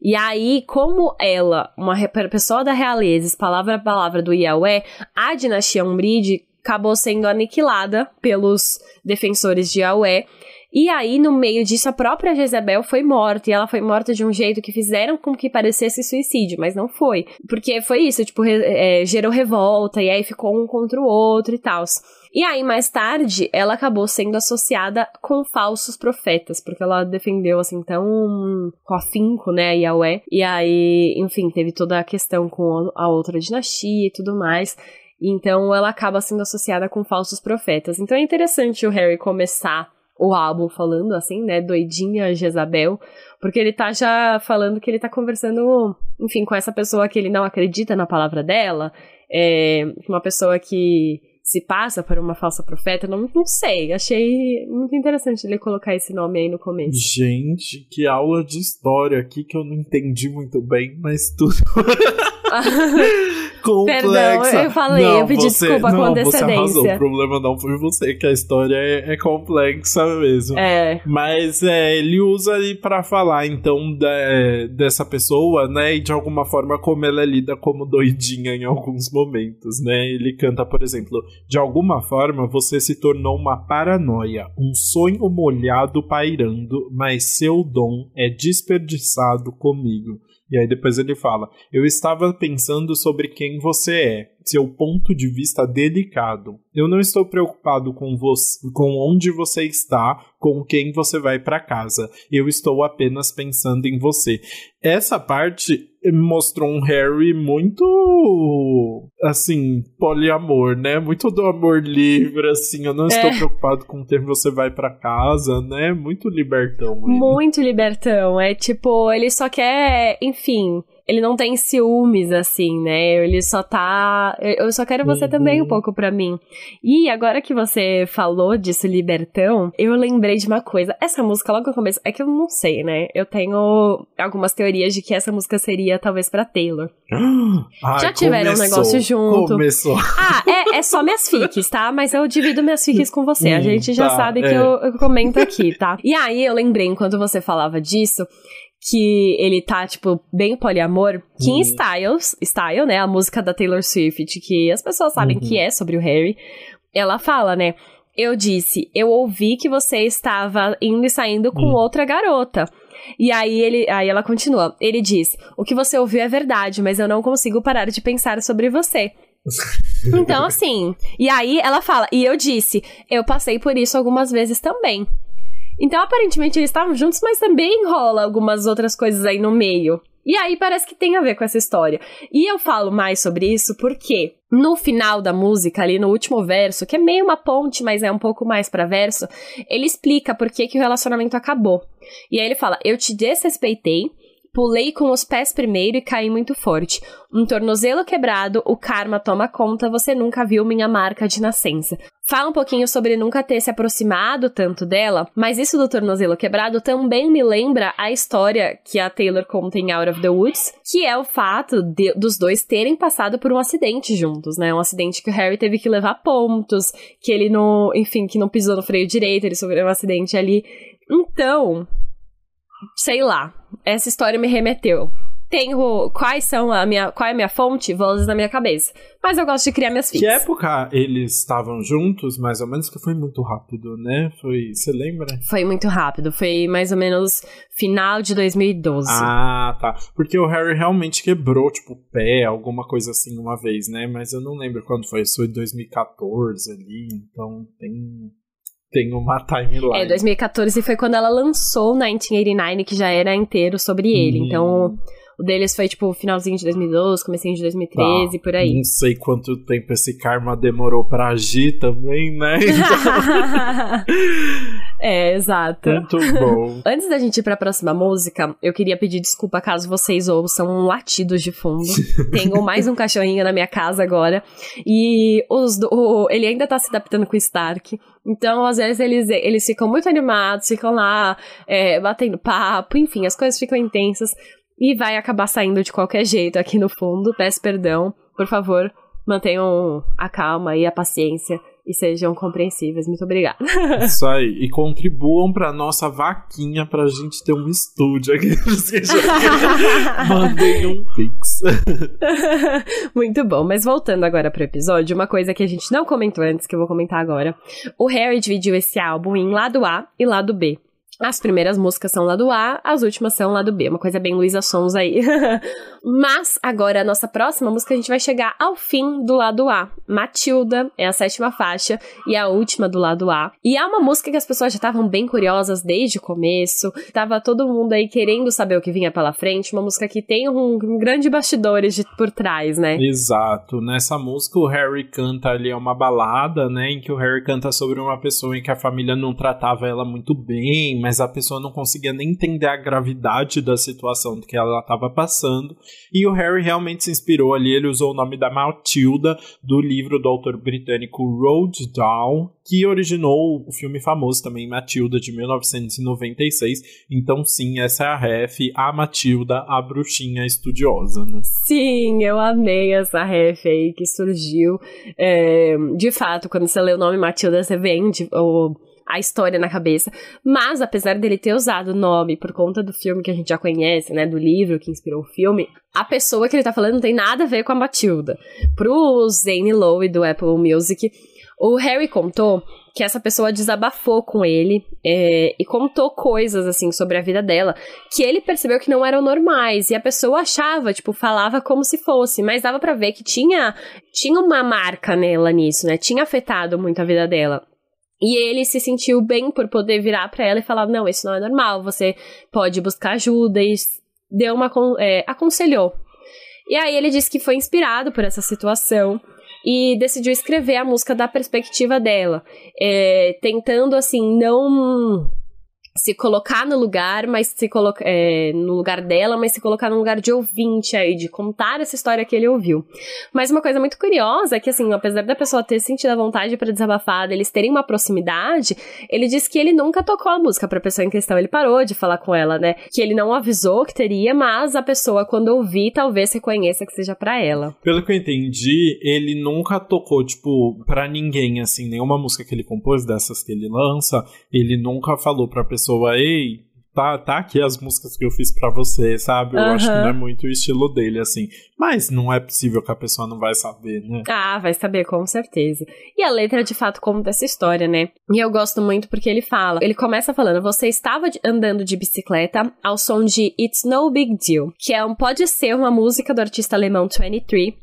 E aí, como ela, uma pessoa da realeza, palavra a palavra do Yahweh, a dinastia Omride acabou sendo aniquilada pelos defensores de Yahweh. E aí, no meio disso, a própria Jezebel foi morta. E ela foi morta de um jeito que fizeram com que parecesse suicídio, mas não foi. Porque foi isso, tipo, é, gerou revolta, e aí ficou um contra o outro e tal. E aí, mais tarde, ela acabou sendo associada com falsos profetas, porque ela defendeu, assim, tão com afinco, né, a Yahweh. E aí, enfim, teve toda a questão com a outra dinastia e tudo mais. Então, ela acaba sendo associada com falsos profetas. Então, é interessante o Harry começar o álbum falando assim, né, doidinha Jezabel, porque ele tá já falando que ele tá conversando, enfim, com essa pessoa que ele não acredita na palavra dela, é uma pessoa que se passa por uma falsa profeta, não, não sei. Achei muito interessante ele colocar esse nome aí no começo. Gente, que aula de história aqui que eu não entendi muito bem, mas tudo. complexa. Perdão, eu falei, não, eu pedi você, desculpa não, com Você arrasou. antecedência. O problema não foi você, que a história é, é complexa mesmo. É. Mas é, ele usa ali pra falar, então, de- dessa pessoa, né? E de alguma forma como ela é lida como doidinha em alguns momentos, né? Ele canta, por exemplo, de alguma forma você se tornou uma paranoia, um sonho molhado pairando, mas seu dom é desperdiçado comigo. E aí depois ele fala: Eu estava pensando sobre quem você é, seu ponto de vista delicado. Eu não estou preocupado com você, com onde você está, com quem você vai para casa. Eu estou apenas pensando em você. Essa parte mostrou um Harry muito assim, poliamor, né? Muito do amor livre, assim. Eu não estou É. preocupado com quem você vai para casa, né? Muito libertão. ele. Muito libertão. É tipo, ele só quer, enfim, ele não tem ciúmes, assim, né? Ele só tá. Eu só quero você Uhum. também um pouco pra mim. E agora que você falou disso, libertão, eu lembrei de uma coisa. Essa música, logo no começo, é que eu não sei, né? Eu tenho algumas teorias de que essa música seria talvez pra Taylor. Ai, Já tiveram um começou, negócio junto. Começou. Ah, é, é só minhas fiques, tá? Mas eu divido minhas fiques com você. A Hum, gente já tá, sabe que é. eu, eu comento aqui, tá? E aí eu lembrei, enquanto você falava disso, que ele tá, tipo, bem poliamor, que em Hum. Styles, Style, né? A música da Taylor Swift, que as pessoas sabem Uhum. que é sobre o Harry, ela fala, né? Eu disse, eu ouvi que você estava indo e saindo com Hum. outra garota. E aí ele, aí ela continua. Ele diz: "O que você ouviu é verdade, mas eu não consigo parar de pensar sobre você." Então, assim, e aí ela fala, e eu disse, eu passei por isso algumas vezes também. Então, aparentemente, eles estavam juntos, mas também rola algumas outras coisas aí no meio. E aí parece que tem a ver com essa história. E eu falo mais sobre isso porque no final da música, ali no último verso, que é meio uma ponte, mas é um pouco mais pra verso, ele explica por que, que o relacionamento acabou. E aí ele fala: Eu te desrespeitei, pulei com os pés primeiro e caí muito forte. Um tornozelo quebrado, o karma toma conta, você nunca viu minha marca de nascença. Fala um pouquinho sobre nunca ter se aproximado tanto dela, mas isso do tornozelo quebrado também me lembra a história que a Taylor conta em Out of the Woods, que é o fato de- dos dois terem passado por um acidente juntos, né? Um acidente que o Harry teve que levar pontos, que ele não, enfim, que não pisou no freio direito, ele sofreu um acidente ali. Então, sei lá, essa história me remeteu. Tenho quais são a minha, qual é a minha fonte, vozes na minha cabeça. Mas eu gosto de criar minhas Que fitas. época eles estavam juntos, mais ou menos, que foi muito rápido, né? Foi, você lembra? Foi muito rápido, foi mais ou menos final de 2012. Ah, tá. Porque o Harry realmente quebrou, tipo, o pé, alguma coisa assim, uma vez, né? Mas eu não lembro quando foi. Isso foi em 2014 ali, então tem, tem uma timeline. É, 2014 foi quando ela lançou 1989, que já era inteiro sobre ele. Hum. Então, o deles foi tipo finalzinho de 2012, comecinho de 2013, por aí. Não sei quanto tempo esse karma demorou pra agir também, né? é, exato. Muito bom. Antes da gente ir pra próxima música, eu queria pedir desculpa caso vocês ouçam latidos de fundo. Tenho mais um cachorrinho na minha casa agora. E os do- o- ele ainda tá se adaptando com o Stark. Então, às vezes, eles, eles ficam muito animados, ficam lá é, batendo papo, enfim, as coisas ficam intensas. E vai acabar saindo de qualquer jeito aqui no fundo. Peço perdão. Por favor, mantenham a calma e a paciência. E sejam compreensíveis. Muito obrigada. Isso aí. E contribuam pra nossa vaquinha pra gente ter um estúdio aqui. Mandem um pix. Muito bom, mas voltando agora pro episódio, uma coisa que a gente não comentou antes, que eu vou comentar agora. O Harry dividiu esse álbum em lado A e lado B. As primeiras músicas são lado A, as últimas são lado B. Uma coisa bem Luísa Sons aí. Mas agora, a nossa próxima música, a gente vai chegar ao fim do lado A. Matilda é a sétima faixa e a última do lado A. E é uma música que as pessoas já estavam bem curiosas desde o começo. Tava todo mundo aí querendo saber o que vinha pela frente. Uma música que tem um, um grande bastidores de- por trás, né? Exato. Nessa música o Harry canta ali é uma balada, né, em que o Harry canta sobre uma pessoa em que a família não tratava ela muito bem, mas mas a pessoa não conseguia nem entender a gravidade da situação que ela estava passando. E o Harry realmente se inspirou ali, ele usou o nome da Matilda do livro do autor britânico Roald Dahl, que originou o filme famoso também Matilda de 1996. Então sim, essa é a ref, a Matilda, a bruxinha estudiosa, né? Sim, eu amei essa ref aí que surgiu. É, de fato, quando você lê o nome Matilda, você vende o a história na cabeça. Mas, apesar dele ter usado o nome por conta do filme que a gente já conhece, né? Do livro que inspirou o filme, a pessoa que ele tá falando não tem nada a ver com a Matilda. Pro Zane Lowe do Apple Music, o Harry contou que essa pessoa desabafou com ele é, e contou coisas assim sobre a vida dela que ele percebeu que não eram normais e a pessoa achava, tipo, falava como se fosse, mas dava para ver que tinha tinha uma marca nela nisso, né? Tinha afetado muito a vida dela. E ele se sentiu bem por poder virar para ela e falar: não, isso não é normal, você pode buscar ajuda. E deu uma. É, aconselhou. E aí ele disse que foi inspirado por essa situação e decidiu escrever a música da perspectiva dela, é, tentando assim não se colocar no lugar, mas se colocar é, no lugar dela, mas se colocar no lugar de ouvinte aí, de contar essa história que ele ouviu. Mas uma coisa muito curiosa é que, assim, apesar da pessoa ter sentido a vontade para desabafar, eles terem uma proximidade, ele disse que ele nunca tocou a música pra pessoa em questão, ele parou de falar com ela, né? Que ele não avisou que teria, mas a pessoa, quando ouvir, talvez reconheça que seja para ela. Pelo que eu entendi, ele nunca tocou, tipo, para ninguém, assim, nenhuma música que ele compôs dessas que ele lança, ele nunca falou pra pessoa pessoa, ei, tá, tá aqui as músicas que eu fiz para você, sabe? Eu acho que não é muito o estilo dele, assim. Mas não é possível que a pessoa não vai saber, né? Ah, vai saber, com certeza. E a letra, de fato, conta essa história, né? E eu gosto muito porque ele fala, ele começa falando, você estava andando de bicicleta ao som de It's No Big Deal, que é um, pode ser uma música do artista alemão 23,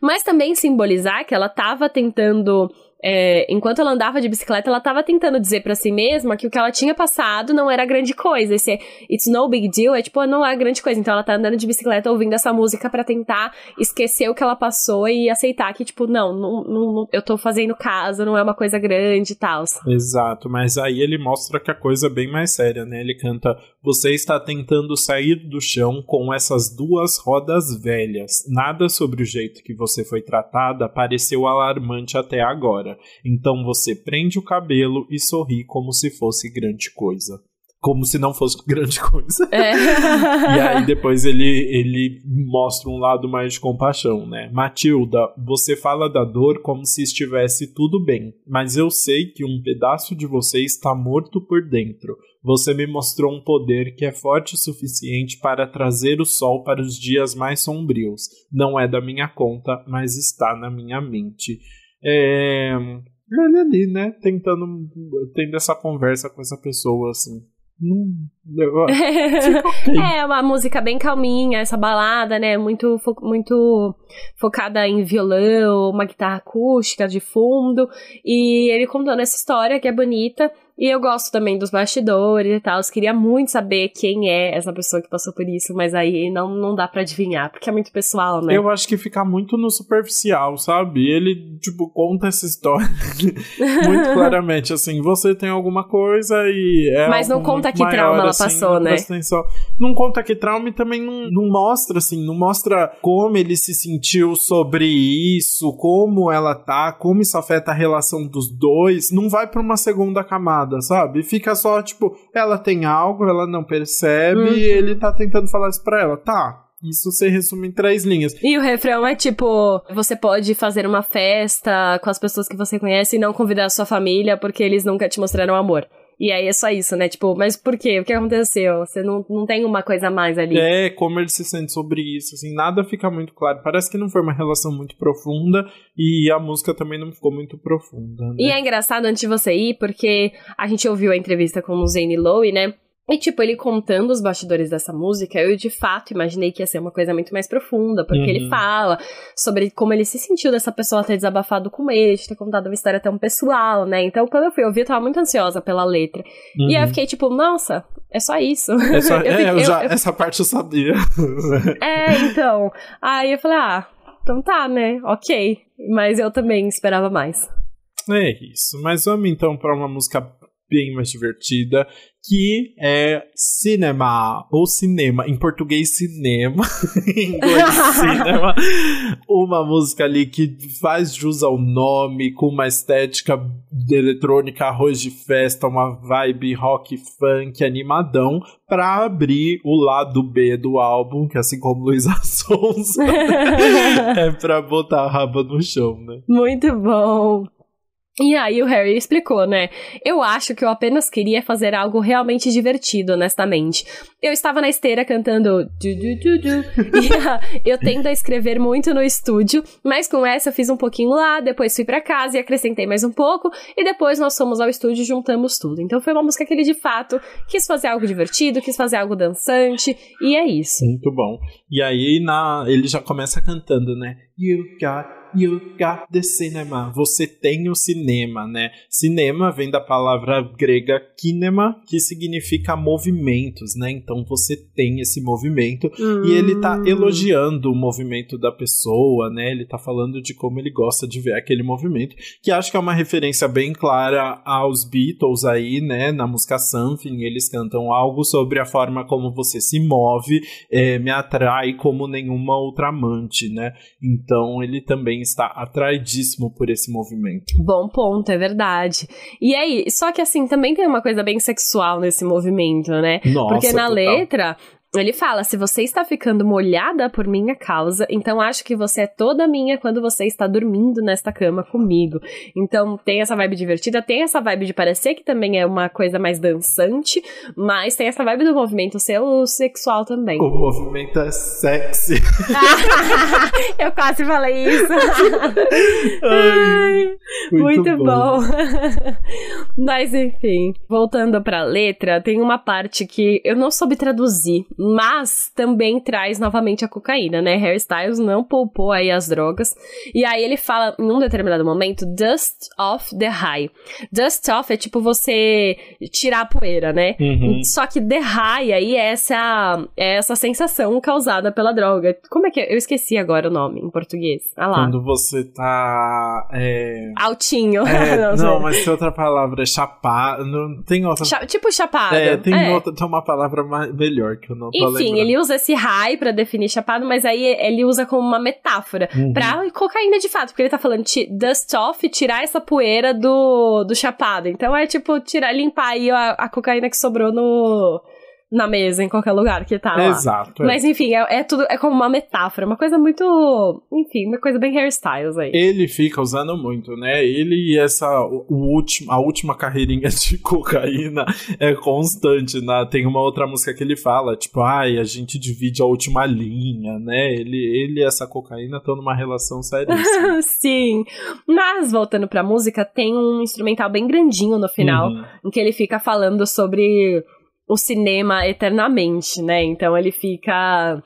mas também simbolizar que ela estava tentando é, enquanto ela andava de bicicleta, ela estava tentando dizer para si mesma que o que ela tinha passado não era grande coisa. Esse it's no big deal é tipo, não é grande coisa. Então ela tá andando de bicicleta ouvindo essa música para tentar esquecer o que ela passou e aceitar que, tipo, não, não, não, eu tô fazendo caso, não é uma coisa grande e tal. Exato, mas aí ele mostra que a coisa é bem mais séria, né? Ele canta: Você está tentando sair do chão com essas duas rodas velhas. Nada sobre o jeito que você foi tratada pareceu alarmante até agora. Então você prende o cabelo e sorri como se fosse grande coisa. Como se não fosse grande coisa. É. e aí depois ele, ele mostra um lado mais de compaixão, né? Matilda, você fala da dor como se estivesse tudo bem, mas eu sei que um pedaço de você está morto por dentro. Você me mostrou um poder que é forte o suficiente para trazer o sol para os dias mais sombrios. Não é da minha conta, mas está na minha mente. É, ele ali, né, tentando, tendo essa conversa com essa pessoa, assim. é uma música bem calminha, essa balada, né? Muito, fo muito focada em violão, uma guitarra acústica de fundo. E ele contando essa história que é bonita. E eu gosto também dos bastidores e tal. Eu queria muito saber quem é essa pessoa que passou por isso, mas aí não, não dá para adivinhar, porque é muito pessoal, né? Eu acho que fica muito no superficial, sabe? Ele, tipo, conta essa história muito claramente, assim, você tem alguma coisa e é Mas não conta que maior, trauma ela assim, passou, né? Atenção. Não conta que trauma e também não, não mostra, assim, não mostra como ele se sentiu sobre isso, como ela tá, como isso afeta a relação dos dois. Não vai para uma segunda camada nada, sabe? Fica só, tipo, ela tem algo, ela não percebe uhum. e ele tá tentando falar isso pra ela. Tá, isso se resume em três linhas. E o refrão é tipo: você pode fazer uma festa com as pessoas que você conhece e não convidar a sua família porque eles nunca te mostraram amor. E aí é só isso, né? Tipo, mas por quê? O que aconteceu? Você não, não tem uma coisa a mais ali. É, como ele se sente sobre isso, assim, nada fica muito claro. Parece que não foi uma relação muito profunda e a música também não ficou muito profunda. Né? E é engraçado antes de você ir, porque a gente ouviu a entrevista com o Zane Lowe, né? E, tipo, ele contando os bastidores dessa música, eu de fato imaginei que ia ser uma coisa muito mais profunda, porque uhum. ele fala sobre como ele se sentiu dessa pessoa ter desabafado com ele, de ter contado uma história tão pessoal, né? Então, quando eu fui ouvir, eu tava muito ansiosa pela letra. Uhum. E aí eu uhum. fiquei tipo, nossa, é só isso. É só, eu é, eu já, eu, essa parte eu sabia. é, então. Aí eu falei, ah, então tá, né? Ok. Mas eu também esperava mais. É isso. Mas vamos então para uma música bem mais divertida, que é cinema, ou cinema, em português cinema, em inglês cinema, uma música ali que faz jus ao nome, com uma estética eletrônica, arroz de festa, uma vibe rock funk animadão, para abrir o lado B do álbum, que assim como Luísa Sonza, é pra botar a raba no chão, né? Muito bom. E aí o Harry explicou, né? Eu acho que eu apenas queria fazer algo realmente divertido, honestamente. Eu estava na esteira cantando du, du, du, du, e uh, eu tendo a escrever muito no estúdio, mas com essa eu fiz um pouquinho lá, depois fui para casa e acrescentei mais um pouco, e depois nós fomos ao estúdio e juntamos tudo. Então foi uma música que ele de fato quis fazer algo divertido, quis fazer algo dançante, e é isso. Muito bom. E aí na, ele já começa cantando, né? You got you got the cinema. Você tem o cinema, né? Cinema vem da palavra grega kinema, que significa movimentos, né? Então você tem esse movimento hum. e ele tá hum. elogiando o movimento da pessoa, né? Ele tá falando de como ele gosta de ver aquele movimento, que acho que é uma referência bem clara aos Beatles aí, né? Na música Something, eles cantam algo sobre a forma como você se move, é, me atrai como nenhuma outra amante, né? Então ele também também está atraidíssimo por esse movimento. Bom ponto, é verdade. E aí, só que assim, também tem uma coisa bem sexual nesse movimento, né? Nossa, Porque na total. letra, ele fala: se você está ficando molhada por minha causa, então acho que você é toda minha quando você está dormindo nesta cama comigo. Então tem essa vibe divertida, tem essa vibe de parecer que também é uma coisa mais dançante, mas tem essa vibe do movimento ser o sexual também. O movimento é sexy. Eu quase falei isso. Ai, muito, muito bom. bom. mas enfim, voltando para a letra, tem uma parte que eu não soube traduzir mas também traz novamente a cocaína, né? Harry Styles não poupou aí as drogas. E aí ele fala, em um determinado momento, dust off the high. Dust off é tipo você tirar a poeira, né? Uhum. Só que the high aí é essa, é essa sensação causada pela droga. Como é que é? Eu esqueci agora o nome em português. Ah lá. Quando você tá... É... Altinho. É, não, não mas tem outra palavra, é chapado. Não, tem outra... Cha tipo chapado. É, tem, é. Outra, tem uma palavra melhor que eu não não Enfim, ele usa esse high para definir chapado, mas aí ele usa como uma metáfora uhum. pra cocaína de fato, porque ele tá falando dust off, tirar essa poeira do, do chapado. Então é tipo tirar, limpar aí a, a cocaína que sobrou no na mesa, em qualquer lugar que tá lá. Exato. É. Mas enfim, é, é, tudo, é como uma metáfora, uma coisa muito. Enfim, uma coisa bem hairstyles aí. Ele fica usando muito, né? Ele e essa. O, o último, a última carreirinha de cocaína é constante, né? Tem uma outra música que ele fala, tipo, ai, a gente divide a última linha, né? Ele, ele e essa cocaína estão numa relação seríssima. Sim. Mas, voltando pra música, tem um instrumental bem grandinho no final, uhum. em que ele fica falando sobre o cinema eternamente, né? Então ele fica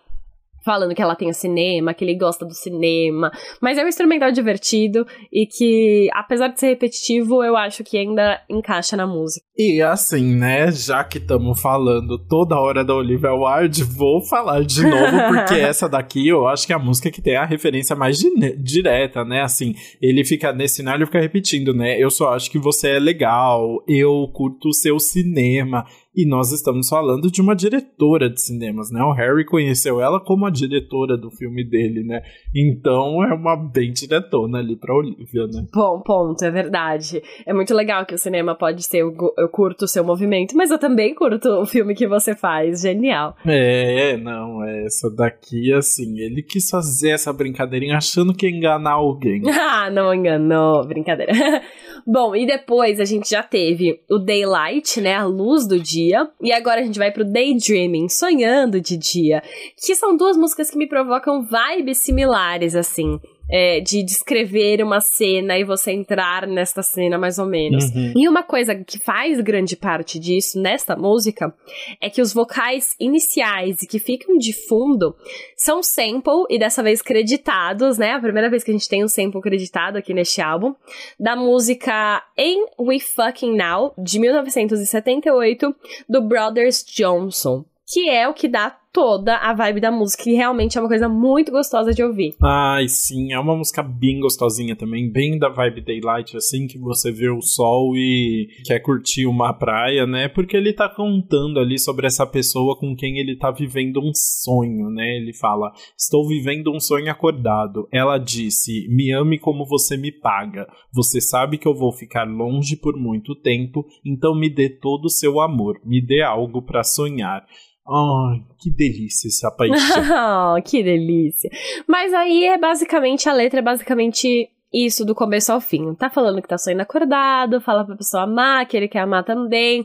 falando que ela tem o cinema, que ele gosta do cinema, mas é um instrumental divertido e que, apesar de ser repetitivo, eu acho que ainda encaixa na música. E assim, né, já que estamos falando toda hora da Olivia Wilde, vou falar de novo, porque essa daqui eu acho que é a música que tem a referência mais di direta, né, assim, ele fica nesse cenário fica repetindo, né, eu só acho que você é legal, eu curto o seu cinema, e nós estamos falando de uma diretora de cinemas, né? O Harry conheceu ela como a diretora do filme dele, né? Então é uma bem diretona ali pra Olivia, né? Bom ponto, é verdade. É muito legal que o cinema pode ser, eu, curto o seu movimento, mas eu também curto o filme que você faz. Genial. É, não, é essa daqui, assim, ele quis fazer essa brincadeirinha achando que ia enganar alguém. ah, não enganou, brincadeira. Bom, e depois a gente já teve o Daylight, né? A luz do dia dia. E agora a gente vai pro Daydreaming, Sonhando de Dia. Que são duas músicas que me provocam vibes similares, assim é, de descrever uma cena e você entrar nesta cena mais ou menos. Uhum. E uma coisa que faz grande parte disso nesta música é que os vocais iniciais e que ficam de fundo são sample e dessa vez creditados, né? A primeira vez que a gente tem um sample creditado aqui neste álbum, da música Ain't We Fucking Now, de 1978, do Brothers Johnson que é o que dá toda a vibe da música, que realmente é uma coisa muito gostosa de ouvir. Ai, sim, é uma música bem gostosinha também, bem da vibe Daylight, assim, que você vê o sol e quer curtir uma praia, né? Porque ele tá contando ali sobre essa pessoa com quem ele tá vivendo um sonho, né? Ele fala: Estou vivendo um sonho acordado. Ela disse: Me ame como você me paga. Você sabe que eu vou ficar longe por muito tempo, então me dê todo o seu amor, me dê algo para sonhar. Ai, que delícia essa paixão. oh, que delícia. Mas aí é basicamente, a letra é basicamente isso do começo ao fim. Tá falando que tá sonhando acordado, fala pra pessoa amar, que ele quer amar também.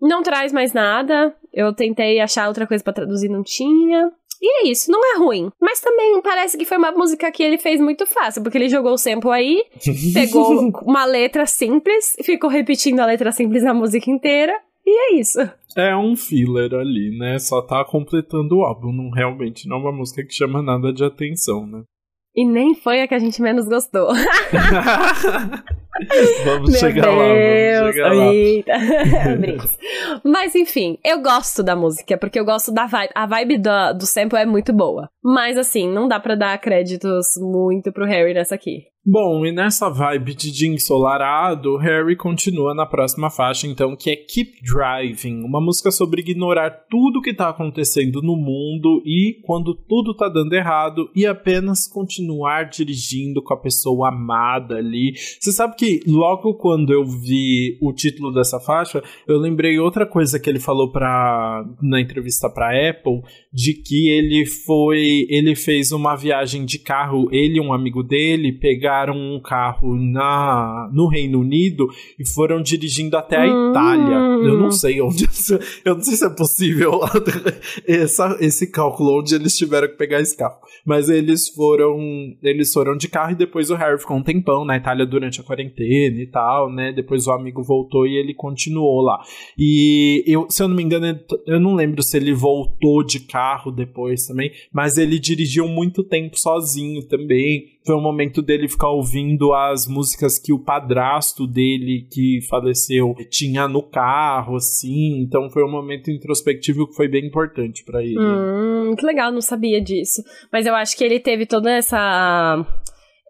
Não traz mais nada. Eu tentei achar outra coisa para traduzir, não tinha. E é isso, não é ruim. Mas também parece que foi uma música que ele fez muito fácil, porque ele jogou o sample aí, pegou uma letra simples, ficou repetindo a letra simples na música inteira, e é isso. É um filler ali, né? Só tá completando o álbum. Não, realmente não é uma música que chama nada de atenção, né? E nem foi a que a gente menos gostou. vamos Meu chegar Deus, lá, vamos chegar eita. lá. Mas enfim, eu gosto da música, porque eu gosto da vibe. A vibe do, do sample é muito boa. Mas assim, não dá para dar créditos muito pro Harry nessa aqui. Bom, e nessa vibe de dia ensolarado, Harry continua na próxima faixa, então, que é Keep Driving, uma música sobre ignorar tudo que tá acontecendo no mundo e quando tudo tá dando errado e apenas continuar dirigindo com a pessoa amada ali. Você sabe que logo quando eu vi o título dessa faixa, eu lembrei outra coisa que ele falou pra, na entrevista pra Apple, de que ele foi, ele fez uma viagem de carro, ele e um amigo dele pegaram pegaram um carro na, no Reino Unido e foram dirigindo até a hum. Itália. Eu não sei onde. Eu não sei se é possível essa, esse cálculo onde eles tiveram que pegar esse carro. Mas eles foram. Eles foram de carro e depois o Harry ficou um tempão na Itália durante a quarentena e tal, né? Depois o amigo voltou e ele continuou lá. E eu, se eu não me engano, eu não lembro se ele voltou de carro depois também, mas ele dirigiu muito tempo sozinho também foi um momento dele ficar ouvindo as músicas que o padrasto dele, que faleceu, tinha no carro, assim. Então foi um momento introspectivo que foi bem importante para ele. Hum, que legal, não sabia disso. Mas eu acho que ele teve toda essa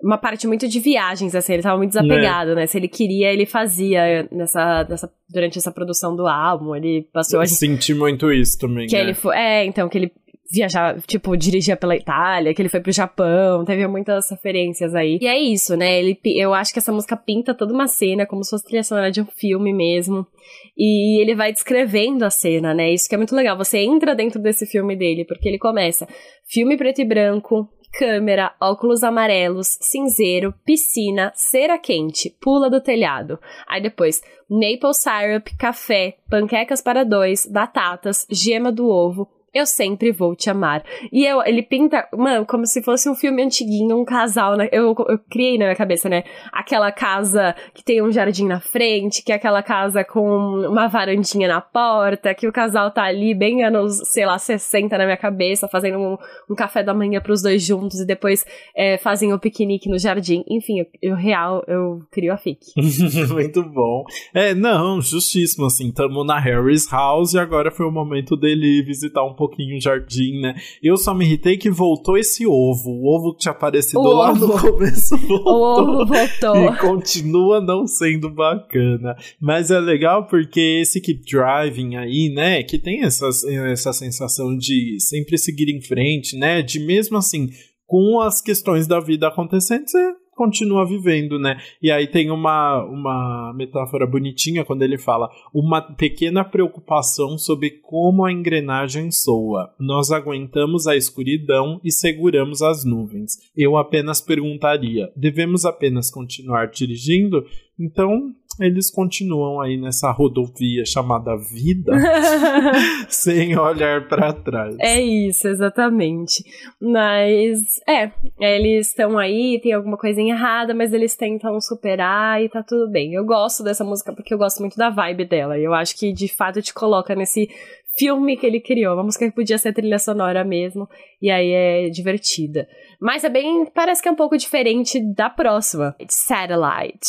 uma parte muito de viagens, assim, ele tava muito desapegado, é. né? Se ele queria, ele fazia nessa, nessa, durante essa produção do álbum, ele passou Eu a... senti muito isso também, que né? ele foi, é, então, que ele viajar, tipo, dirigia pela Itália, que ele foi pro Japão, teve muitas referências aí. E é isso, né? Ele, eu acho que essa música pinta toda uma cena, como se fosse trilha sonora de um filme mesmo. E ele vai descrevendo a cena, né? Isso que é muito legal. Você entra dentro desse filme dele, porque ele começa filme preto e branco, câmera, óculos amarelos, cinzeiro, piscina, cera quente, pula do telhado. Aí depois, maple syrup, café, panquecas para dois, batatas, gema do ovo, eu sempre vou te amar. E eu, ele pinta, mano, como se fosse um filme antiguinho, um casal, né? Eu, eu criei na minha cabeça, né? Aquela casa que tem um jardim na frente, que é aquela casa com uma varandinha na porta, que o casal tá ali bem anos, sei lá, 60 na minha cabeça, fazendo um, um café da manhã pros dois juntos e depois é, fazem o um piquenique no jardim. Enfim, eu, eu real, eu crio a fic. Muito bom. É, não, justíssimo, assim, tamo na Harry's House e agora foi o momento dele visitar um pouquinho o jardim, né? Eu só me irritei que voltou esse ovo. O ovo que tinha aparecido o lá ovo. no começo voltou. O ovo voltou. E continua não sendo bacana. Mas é legal porque esse Keep Driving aí, né? Que tem essa, essa sensação de sempre seguir em frente, né? De mesmo assim, com as questões da vida acontecendo, você continua vivendo, né? E aí tem uma, uma metáfora bonitinha quando ele fala uma pequena preocupação sobre como a engrenagem soa. Nós aguentamos a escuridão e seguramos as nuvens. Eu apenas perguntaria: devemos apenas continuar dirigindo? Então, eles continuam aí nessa rodovia chamada vida, sem olhar para trás. É isso, exatamente. Mas, é, eles estão aí, tem alguma coisinha errada, mas eles tentam superar e tá tudo bem. Eu gosto dessa música porque eu gosto muito da vibe dela. Eu acho que de fato te coloca nesse filme que ele criou, uma música que podia ser trilha sonora mesmo, e aí é divertida. Mas é bem, parece que é um pouco diferente da próxima, Satellite.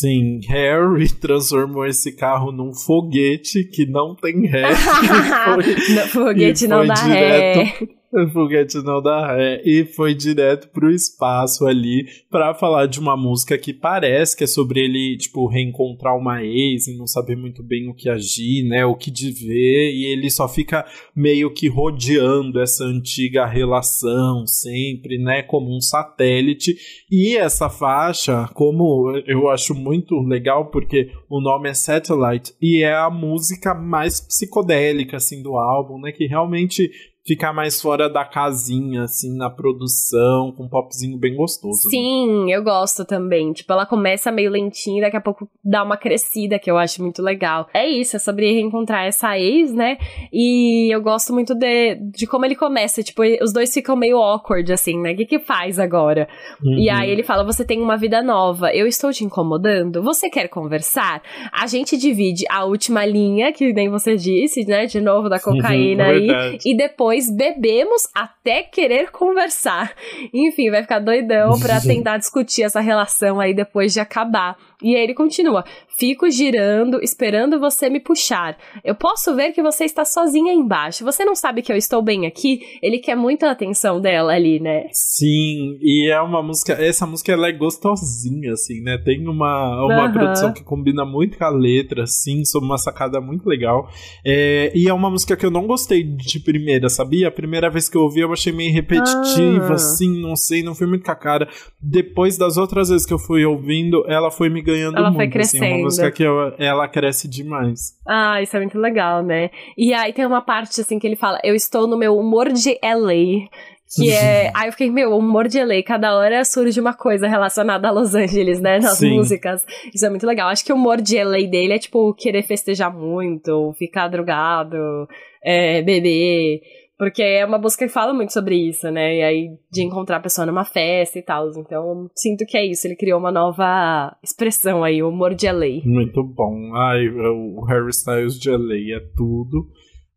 Sim, Harry transformou esse carro num foguete que não tem ré. foi, foguete não dá ré. O foguete não dá ré. E foi direto pro espaço ali para falar de uma música que parece que é sobre ele, tipo, reencontrar uma ex e não saber muito bem o que agir, né? O que ver. E ele só fica meio que rodeando essa antiga relação sempre, né? Como um satélite. E essa faixa, como eu acho muito legal, porque o nome é Satellite e é a música mais psicodélica, assim, do álbum, né? Que realmente ficar mais fora da casinha, assim, na produção, com um popzinho bem gostoso. Né? Sim, né? eu gosto também. Tipo, ela começa meio lentinha e daqui a pouco dá uma crescida, que eu acho muito legal. É isso, é sobre reencontrar essa ex, né? E eu gosto muito de, de como ele começa. Tipo, os dois ficam meio awkward, assim, né? O que que faz agora? Uhum. E aí ele fala, você tem uma vida nova, eu estou te incomodando? Você quer conversar? A gente divide a última linha, que nem você disse, né? De novo, da cocaína uhum, aí. E depois depois bebemos até querer conversar. Enfim, vai ficar doidão pra tentar discutir essa relação aí depois de acabar. E aí ele continua: Fico girando, esperando você me puxar. Eu posso ver que você está sozinha embaixo. Você não sabe que eu estou bem aqui? Ele quer muita atenção dela ali, né? Sim, e é uma música. Essa música ela é gostosinha, assim, né? Tem uma, uma uhum. produção que combina muito com a letra, assim, sobre uma sacada muito legal. É, e é uma música que eu não gostei de primeira, sabia? A primeira vez que eu ouvi eu achei meio repetitiva, ah. assim, não sei, não foi muito com a cara. Depois das outras vezes que eu fui ouvindo, ela foi me ganhando ela muito. Foi crescendo. Assim, uma música que eu, ela cresce demais. Ah, isso é muito legal, né? E aí tem uma parte assim que ele fala: Eu estou no meu humor de LA. Que é. aí eu fiquei, meu, humor de LA, cada hora surge uma coisa relacionada a Los Angeles, né? Nas Sim. músicas. Isso é muito legal. Acho que o humor de LA dele é, tipo, querer festejar muito, ficar drogado, é, beber. Porque é uma música que fala muito sobre isso, né? E aí, de encontrar a pessoa numa festa e tal. Então, sinto que é isso. Ele criou uma nova expressão aí, o humor de LA. Muito bom. Ai, o Harry Styles de LA é tudo.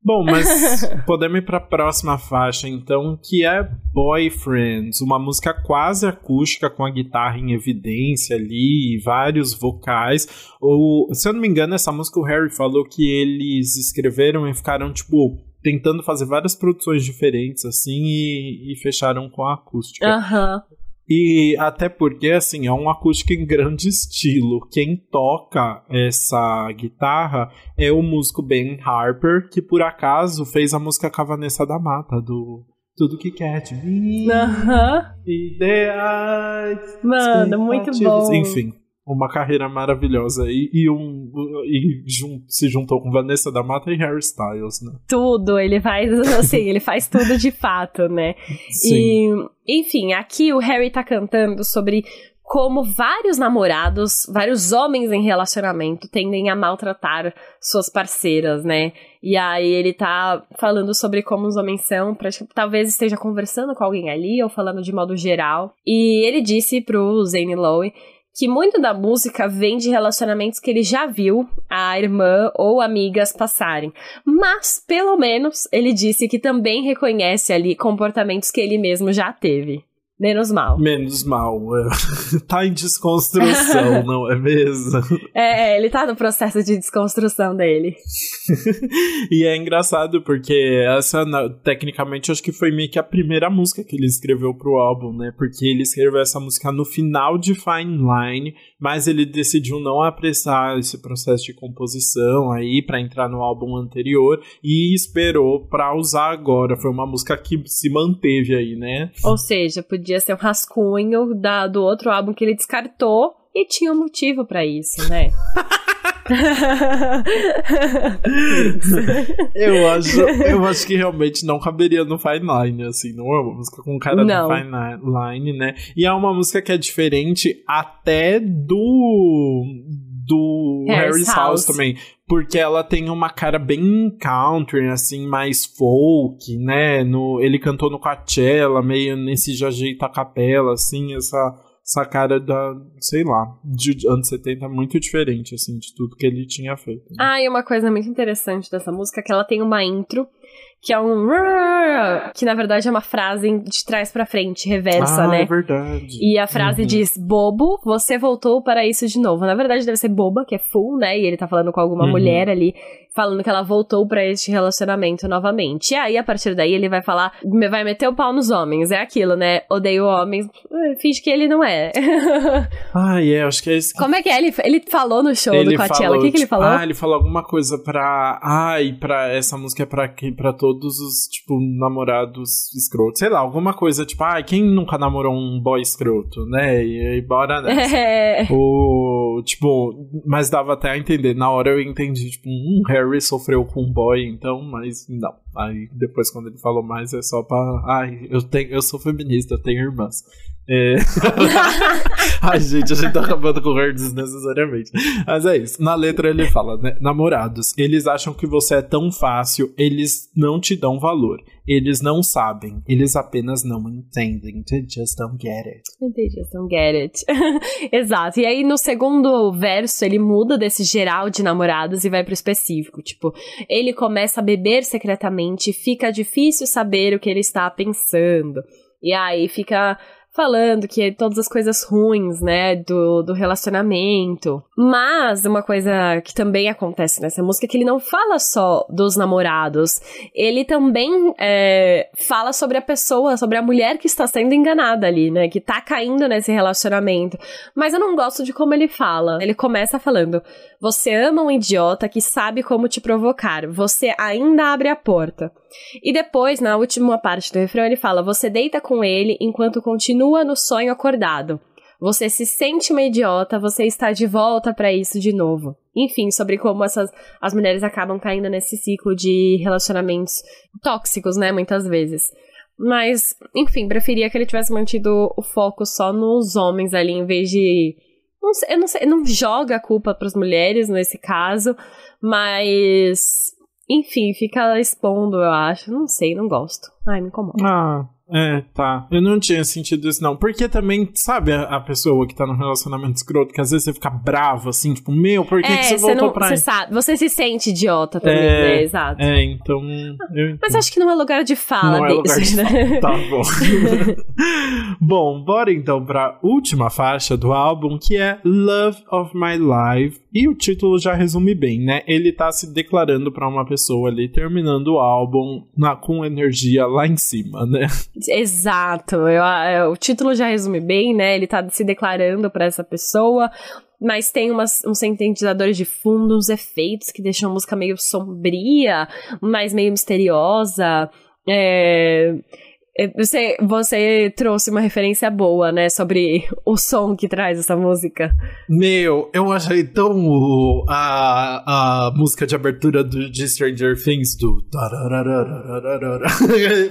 Bom, mas podemos ir para a próxima faixa, então, que é Boyfriends, uma música quase acústica com a guitarra em evidência ali e vários vocais. Ou, se eu não me engano, essa música o Harry falou que eles escreveram e ficaram tipo tentando fazer várias produções diferentes, assim, e, e fecharam com a acústica. Aham. Uhum. E até porque, assim, é um acústico em grande estilo. Quem toca essa guitarra é o músico Ben Harper, que por acaso fez a música com a Vanessa da Mata, do Tudo Que Quer Te Vir. Aham. Ideais. Mano, muito bom. Enfim, uma carreira maravilhosa aí e um e jun, se juntou com Vanessa da Mata e Harry Styles, né? Tudo, ele faz assim, ele faz tudo de fato, né? Sim. E enfim, aqui o Harry tá cantando sobre como vários namorados, vários homens em relacionamento tendem a maltratar suas parceiras, né? E aí ele tá falando sobre como os homens são, pra, talvez esteja conversando com alguém ali ou falando de modo geral. E ele disse pro Zane Lowe que muito da música vem de relacionamentos que ele já viu a irmã ou amigas passarem. Mas, pelo menos, ele disse que também reconhece ali comportamentos que ele mesmo já teve. Menos mal. Menos mal. É. tá em desconstrução, não é mesmo? É, ele tá no processo de desconstrução dele. e é engraçado porque essa, tecnicamente, acho que foi meio que a primeira música que ele escreveu pro álbum, né? Porque ele escreveu essa música no final de Fine Line, mas ele decidiu não apressar esse processo de composição aí para entrar no álbum anterior e esperou para usar agora. Foi uma música que se manteve aí, né? Ou seja, podia podia ser um rascunho da, do outro álbum que ele descartou e tinha um motivo para isso, né? eu acho, eu acho que realmente não caberia no Fine Line, assim, não é uma música com cara não. do Fine Line, né? E é uma música que é diferente até do do Harry's, House. House também, porque ela tem uma cara bem country, assim, mais folk, né? No, ele cantou no Coachella, meio nesse já a capela, assim, essa essa cara da, sei lá, de anos 70 muito diferente, assim, de tudo que ele tinha feito. Né? Ah, e uma coisa muito interessante dessa música é que ela tem uma intro que é um que na verdade é uma frase de trás para frente, reversa, ah, né? é verdade. E a frase Uhum. diz: "Bobo, você voltou para isso de novo". Na verdade deve ser boba, que é full, né? E ele tá falando com alguma Uhum. mulher ali, falando que ela voltou para este relacionamento novamente. E aí a partir daí ele vai falar, vai meter o pau nos homens, é aquilo, né? Odeio homens, finge que ele não é. Ah, é, acho que é isso. Como é que é? Ele, ele falou no show do Coachella, o que, que ele tipo, falou? Ah, ele falou alguma coisa pra. Ai, pra. Essa música é pra, pra todos os, tipo, namorados escrotos. Sei lá, alguma coisa, tipo, ai, quem nunca namorou um boy escroto, né? E aí, bora nessa. É. O, tipo, mas dava até a entender. Na hora eu entendi, tipo, um Harry sofreu com um boy, então, mas não. Aí depois, quando ele falou mais, é só pra. Ai, eu, tenho, eu sou feminista, eu tenho irmãs. É... Ai, gente, a gente tá acabando com o desnecessariamente. Mas é isso. Na letra ele fala, né? Namorados, eles acham que você é tão fácil, eles não te dão valor. Eles não sabem, eles apenas não entendem. They just don't get it. They just don't get it. Exato. E aí, no segundo verso, ele muda desse geral de namorados e vai pro específico. Tipo, ele começa a beber secretamente fica difícil saber o que ele está pensando. E aí fica falando que todas as coisas ruins, né, do, do relacionamento. Mas uma coisa que também acontece nessa música é que ele não fala só dos namorados, ele também é, fala sobre a pessoa, sobre a mulher que está sendo enganada ali, né, que tá caindo nesse relacionamento. Mas eu não gosto de como ele fala. Ele começa falando: Você ama um idiota que sabe como te provocar, você ainda abre a porta. E depois, na última parte do refrão, ele fala: Você deita com ele enquanto continua no sonho acordado. Você se sente uma idiota, você está de volta para isso de novo. Enfim, sobre como essas as mulheres acabam caindo nesse ciclo de relacionamentos tóxicos, né, muitas vezes. Mas, enfim, preferia que ele tivesse mantido o foco só nos homens ali, em vez de. Não sei, eu não sei, não joga a culpa para as mulheres nesse caso, mas. Enfim, fica expondo, eu acho. Não sei, não gosto. Ai, me incomoda. Ah, é, tá. Eu não tinha sentido isso, não. Porque também, sabe a, a pessoa que tá num relacionamento escroto, que às vezes você fica bravo, assim, tipo, meu, por que, é, que você voltou não, pra você sabe, você se sente idiota também, É, né? Exato. É, então. Eu Mas acho que não é lugar de fala não é lugar desse, de né? Tá bom. bom, bora então pra última faixa do álbum, que é Love of My Life. E o título já resume bem, né? Ele tá se declarando pra uma pessoa ali, terminando o álbum na, com energia lá em cima, né? Exato. Eu- eu- o título já resume bem, né? Ele tá se declarando pra essa pessoa. Mas tem umas, uns sintetizadores de fundo, uns efeitos que deixam a música meio sombria, mas meio misteriosa. É, é, Você, você trouxe uma referência boa, né? Sobre o som que traz essa música. Meu, eu achei tão a, a música de abertura do, de Stranger Things do.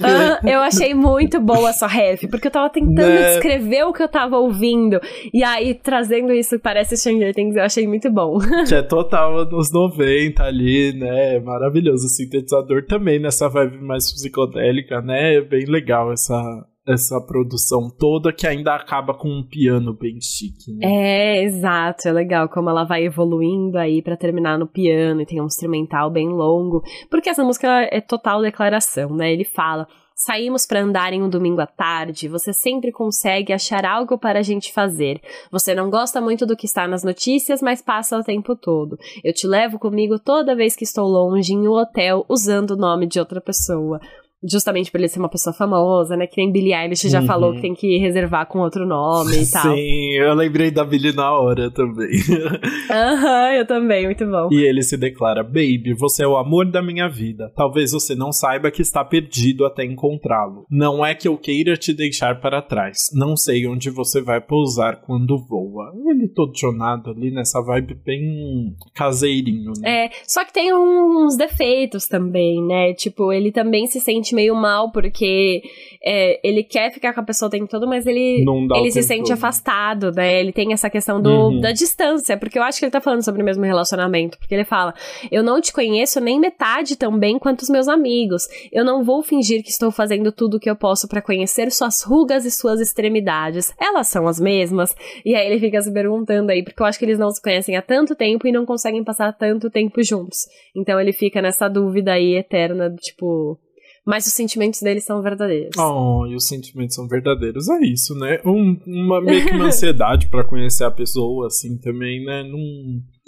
Ah, eu achei muito boa a sua ref, porque eu tava tentando Né? descrever o que eu tava ouvindo. E aí, trazendo isso que parece Stranger Things, eu achei muito bom. que é total anos 90 ali, né? Maravilhoso. O sintetizador também nessa vibe mais psicodélica, né? É bem legal essa, essa produção toda que ainda acaba com um piano bem chique, né? É, exato, é legal como ela vai evoluindo aí pra terminar no piano e tem um instrumental bem longo, porque essa música é total declaração, né? Ele fala: Saímos pra andar em um domingo à tarde, você sempre consegue achar algo para a gente fazer. Você não gosta muito do que está nas notícias, mas passa o tempo todo. Eu te levo comigo toda vez que estou longe em um hotel usando o nome de outra pessoa. Justamente por ele ser uma pessoa famosa, né? Que nem Billie Eilish já Uhum. falou que tem que reservar com outro nome e tal. Sim, eu lembrei da Billy na hora também. Aham, eu também, muito bom. E ele se declara: Baby, você é o amor da minha vida. Talvez você não saiba que está perdido até encontrá-lo. Não é que eu queira te deixar para trás. Não sei onde você vai pousar quando voa. Ele todo chonado ali nessa vibe bem caseirinho, né? É, só que tem uns defeitos também, né? Tipo, ele também se sente sente meio mal porque é, ele quer ficar com a pessoa o tempo todo, mas ele, ele se sente todo. afastado, né? Ele tem essa questão do, uhum. da distância, porque eu acho que ele tá falando sobre o mesmo relacionamento, porque ele fala: Eu não te conheço nem metade tão bem quanto os meus amigos. Eu não vou fingir que estou fazendo tudo o que eu posso para conhecer suas rugas e suas extremidades. Elas são as mesmas? E aí ele fica se perguntando aí, porque eu acho que eles não se conhecem há tanto tempo e não conseguem passar tanto tempo juntos. Então ele fica nessa dúvida aí eterna, tipo, mas os sentimentos deles são verdadeiros. Oh, e os sentimentos são verdadeiros. É isso, né? Um, uma meio que uma ansiedade para conhecer a pessoa, assim, também, né? Não,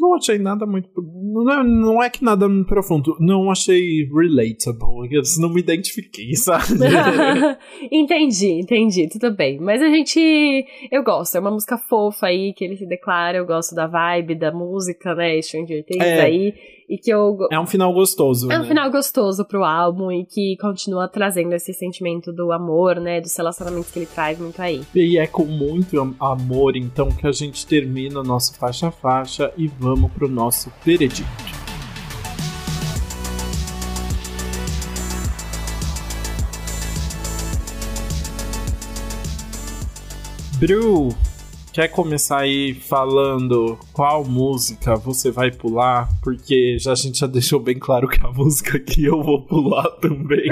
não achei nada muito. Não, não é que nada profundo. Não achei relatable. Eu não me identifiquei, sabe? entendi, entendi. Tudo bem. Mas a gente. Eu gosto. É uma música fofa aí que ele se declara. Eu gosto da vibe, da música, né? Stranger Things é. aí e que eu É um final gostoso, É um né? final gostoso pro álbum e que continua trazendo esse sentimento do amor, né, dos relacionamentos que ele traz muito aí. E é com muito amor então que a gente termina o nosso faixa faixa e vamos pro nosso veredito. Bru, quer começar aí falando qual música você vai pular? Porque já a gente já deixou bem claro que a música que eu vou pular também.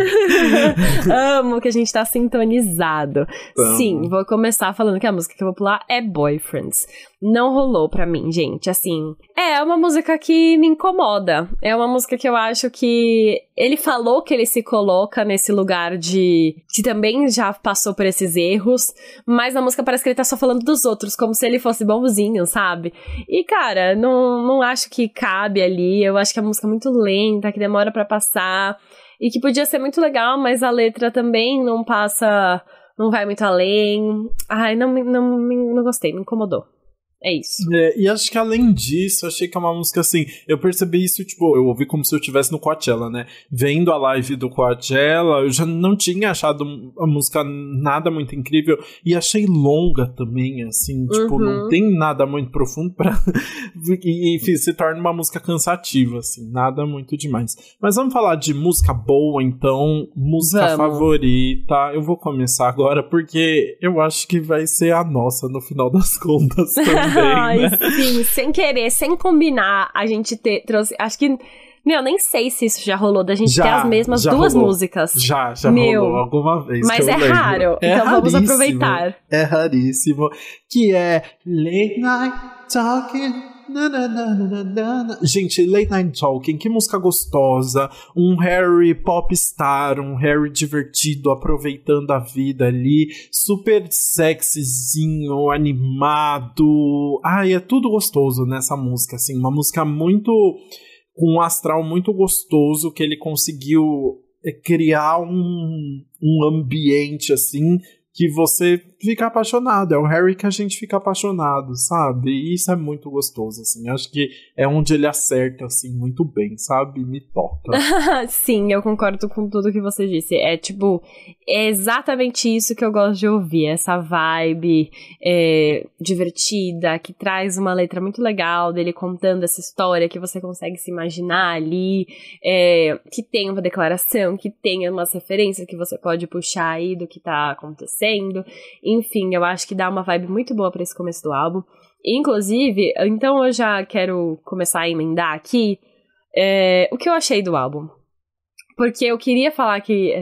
Amo que a gente tá sintonizado. Então... Sim, vou começar falando que a música que eu vou pular é Boyfriends não rolou pra mim, gente. Assim, é uma música que me incomoda. É uma música que eu acho que ele falou que ele se coloca nesse lugar de que também já passou por esses erros, mas na música parece que ele tá só falando dos outros, como se ele fosse bonzinho, sabe? E cara, não, não acho que cabe ali. Eu acho que a música é muito lenta, que demora para passar e que podia ser muito legal, mas a letra também não passa, não vai muito além. Ai, não, não, não, não gostei, me incomodou. É isso. É, e acho que além disso, achei que é uma música assim. Eu percebi isso, tipo, eu ouvi como se eu estivesse no Coachella, né? Vendo a live do Coachella, eu já não tinha achado a música nada muito incrível. E achei longa também, assim. Tipo, uhum. não tem nada muito profundo pra. e, e se torna uma música cansativa, assim. Nada muito demais. Mas vamos falar de música boa, então. Música vamos. favorita. Eu vou começar agora porque eu acho que vai ser a nossa no final das contas também. Ai, né? sim, sem querer, sem combinar, a gente ter, trouxe. Acho que. Meu, nem sei se isso já rolou da gente já, ter as mesmas duas rolou. músicas. Já, já Meu, rolou alguma vez. Mas é lembro. raro, é então vamos aproveitar. É raríssimo. Que é Late Night Talking. Gente, Late Night Talking, que música gostosa. Um Harry popstar, um Harry divertido, aproveitando a vida ali. Super sexyzinho, animado. Ai, é tudo gostoso nessa música, assim. Uma música muito. com um astral muito gostoso que ele conseguiu é, criar um, um ambiente, assim, que você fica apaixonado. É o Harry que a gente fica apaixonado, sabe? E isso é muito gostoso, assim. Acho que é onde ele acerta, assim, muito bem, sabe? Me toca. Sim, eu concordo com tudo que você disse. É tipo, é exatamente isso que eu gosto de ouvir. Essa vibe é, divertida, que traz uma letra muito legal dele contando essa história que você consegue se imaginar ali, é, que tem uma declaração, que tem umas referências que você pode puxar aí do que tá acontecendo. Enfim, eu acho que dá uma vibe muito boa para esse começo do álbum. Inclusive, então eu já quero começar a emendar aqui é, o que eu achei do álbum. Porque eu queria falar que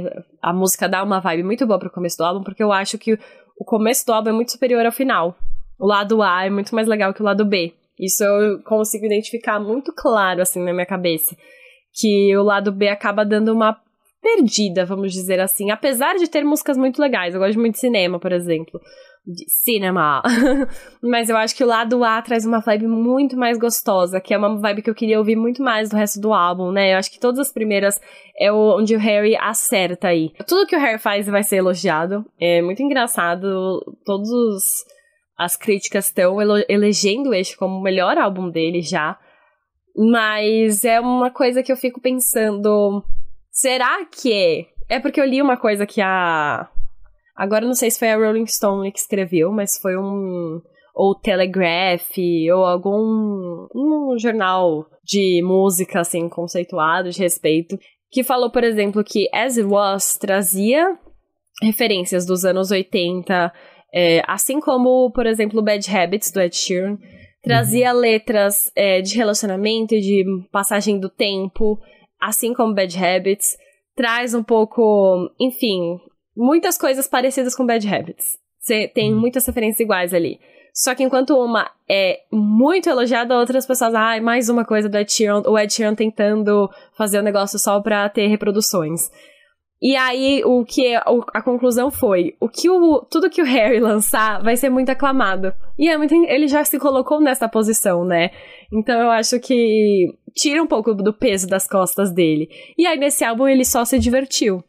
a música dá uma vibe muito boa pro começo do álbum, porque eu acho que o começo do álbum é muito superior ao final. O lado A é muito mais legal que o lado B. Isso eu consigo identificar muito claro, assim, na minha cabeça. Que o lado B acaba dando uma perdida, vamos dizer assim. Apesar de ter músicas muito legais. Eu gosto muito de cinema, por exemplo. De cinema. Mas eu acho que o lado A traz uma vibe muito mais gostosa, que é uma vibe que eu queria ouvir muito mais do resto do álbum, né? Eu acho que todas as primeiras é onde o Harry acerta aí. Tudo que o Harry faz vai ser elogiado. É muito engraçado. Todos os, as críticas estão elegendo este como o melhor álbum dele já. Mas é uma coisa que eu fico pensando Será que é? É porque eu li uma coisa que a. Agora não sei se foi a Rolling Stone que escreveu, mas foi um. Ou Telegraph, ou algum. um jornal de música, assim, conceituado, de respeito, que falou, por exemplo, que As It Was trazia referências dos anos 80, é, assim como, por exemplo, Bad Habits do Ed Sheeran, trazia uhum. letras é, de relacionamento e de passagem do tempo, assim como Bad Habits, traz um pouco, enfim, muitas coisas parecidas com Bad Habits. Você tem uhum. muitas referências iguais ali. Só que enquanto uma é muito elogiada, outras pessoas, ah, mais uma coisa do Ed Sheeran, o Ed Sheeran tentando fazer o um negócio só pra ter reproduções. E aí, o que a conclusão foi: o que o, tudo que o Harry lançar vai ser muito aclamado. E é muito, ele já se colocou nessa posição, né? Então eu acho que tira um pouco do peso das costas dele. E aí, nesse álbum, ele só se divertiu.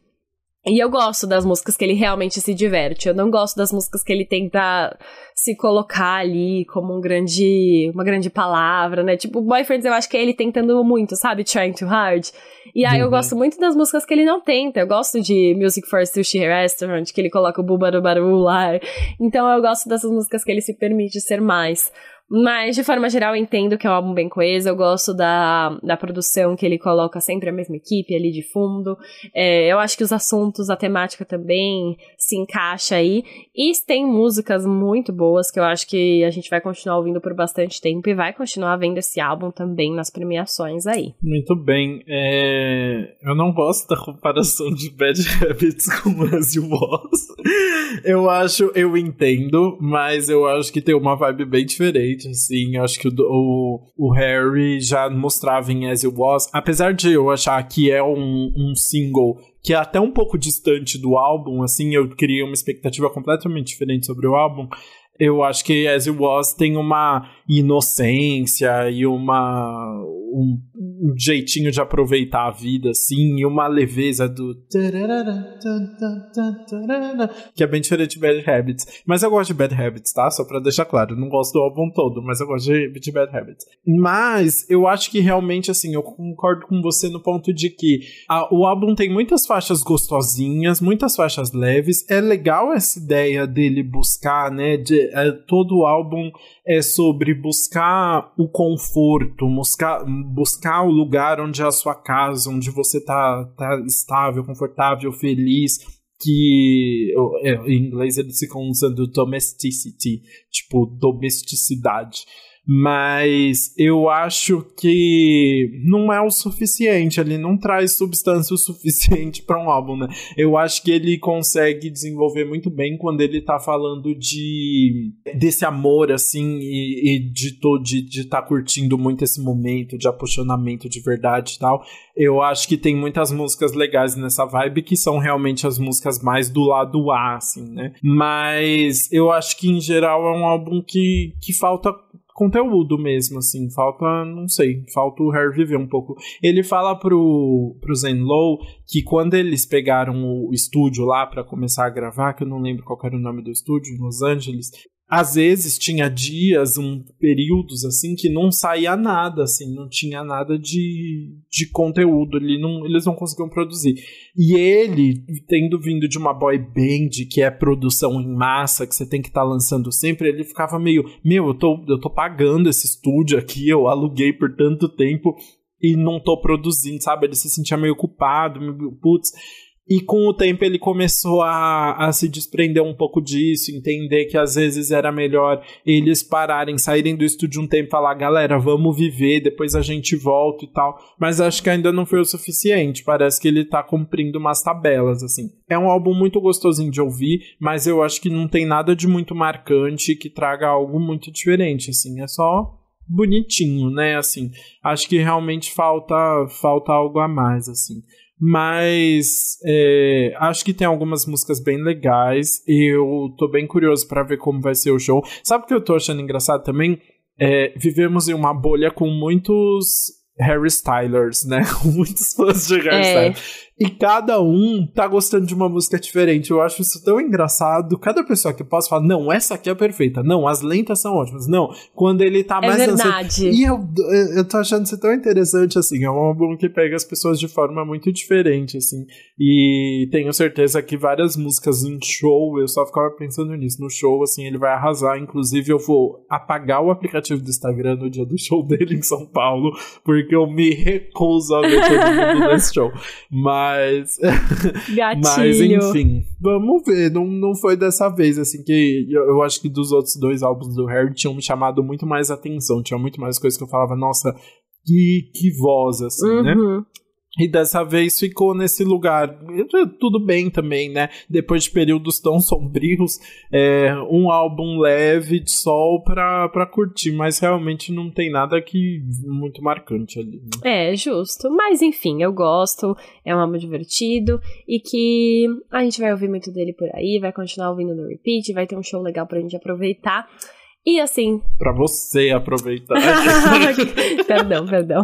E eu gosto das músicas que ele realmente se diverte. Eu não gosto das músicas que ele tenta se colocar ali como um grande, uma grande palavra, né? Tipo, Boyfriends eu acho que é ele tentando muito, sabe? Trying too hard. E aí uhum. eu gosto muito das músicas que ele não tenta. Eu gosto de Music for Sushi Restaurant, que ele coloca o Bubarubaru lá. Então eu gosto dessas músicas que ele se permite ser mais. Mas, de forma geral, entendo que é um álbum bem coeso. Eu gosto da, da produção que ele coloca sempre a mesma equipe ali de fundo. É, eu acho que os assuntos, a temática também se encaixa aí. E tem músicas muito boas que eu acho que a gente vai continuar ouvindo por bastante tempo e vai continuar vendo esse álbum também nas premiações aí. Muito bem. É... Eu não gosto da comparação de Bad Habits com As You. Eu acho, eu entendo, mas eu acho que tem uma vibe bem diferente assim. Acho que o, o, o, Harry já mostrava em As It Was. Apesar de eu achar que é um, um single que é até um pouco distante do álbum, assim, eu criei uma expectativa completamente diferente sobre o álbum eu acho que As It Was tem uma inocência e uma um, um, jeitinho de aproveitar a vida, assim, e uma leveza do que é bem diferente de Bad Habits. Mas eu gosto de Bad Habits, tá? Só pra deixar claro, eu não gosto do álbum todo, mas eu gosto de, de Bad Habits. Mas eu acho que realmente, assim, eu concordo com você no ponto de que a, o álbum tem muitas faixas gostosinhas, muitas faixas leves. É legal essa ideia dele buscar, né, de é, todo o álbum é sobre buscar o conforto, buscar, buscar o lugar onde é a sua casa, onde você tá, tá estável, confortável, feliz que é, em inglês eles ficam usando domesticity, tipo domesticidade mas eu acho que não é o suficiente, ele não traz substância o suficiente para um álbum, né? Eu acho que ele consegue desenvolver muito bem quando ele tá falando de desse amor assim e, e de de estar tá curtindo muito esse momento de apaixonamento de verdade e tal. Eu acho que tem muitas músicas legais nessa vibe que são realmente as músicas mais do lado A, assim, né? Mas eu acho que em geral é um álbum que, que falta conteúdo mesmo, assim. Falta, não sei, falta o Harry viver um pouco. Ele fala pro, pro Zen Low que quando eles pegaram o estúdio lá para começar a gravar, que eu não lembro qual era o nome do estúdio, em Los Angeles, às vezes tinha dias, um, períodos assim que não saía nada, assim, não tinha nada de, de conteúdo, ele não, eles não conseguiam produzir. E ele, tendo vindo de uma boy band, que é produção em massa, que você tem que estar tá lançando sempre, ele ficava meio, meu, eu tô, eu tô pagando esse estúdio aqui, eu aluguei por tanto tempo e não tô produzindo, sabe? Ele se sentia meio culpado, meio, putz. E com o tempo ele começou a, a se desprender um pouco disso, entender que às vezes era melhor eles pararem, saírem do estúdio um tempo e falar, galera, vamos viver, depois a gente volta e tal. Mas acho que ainda não foi o suficiente. Parece que ele tá cumprindo umas tabelas, assim. É um álbum muito gostosinho de ouvir, mas eu acho que não tem nada de muito marcante que traga algo muito diferente, assim. É só bonitinho, né? Assim, acho que realmente falta falta algo a mais, assim. Mas é, acho que tem algumas músicas bem legais. Eu tô bem curioso para ver como vai ser o show. Sabe o que eu tô achando engraçado também? É, vivemos em uma bolha com muitos Harry Stylers, né? Com muitos fãs de Harry é. Styles. E cada um tá gostando de uma música diferente. Eu acho isso tão engraçado. Cada pessoa que posso falar, não, essa aqui é perfeita. Não, as lentas são ótimas. Não, quando ele tá é mais verdade. E eu, eu tô achando isso tão interessante, assim. É um álbum que pega as pessoas de forma muito diferente, assim. E tenho certeza que várias músicas em show, eu só ficava pensando nisso. No show, assim, ele vai arrasar. Inclusive, eu vou apagar o aplicativo do Instagram no dia do show dele em São Paulo, porque eu me recuso a ver todo mundo nesse show. Mas. Mas, enfim, vamos ver. Não, não foi dessa vez, assim, que eu, eu acho que dos outros dois álbuns do Harry tinham me chamado muito mais atenção. Tinha muito mais coisas que eu falava, nossa, que, que voz, assim, né? E dessa vez ficou nesse lugar. Tudo bem também, né? Depois de períodos tão sombrios, é, um álbum leve de sol pra, pra curtir, mas realmente não tem nada que muito marcante ali. Né? É, justo. Mas enfim, eu gosto, é um álbum divertido e que a gente vai ouvir muito dele por aí, vai continuar ouvindo no repeat, vai ter um show legal pra gente aproveitar. E assim. Pra você aproveitar. perdão, perdão.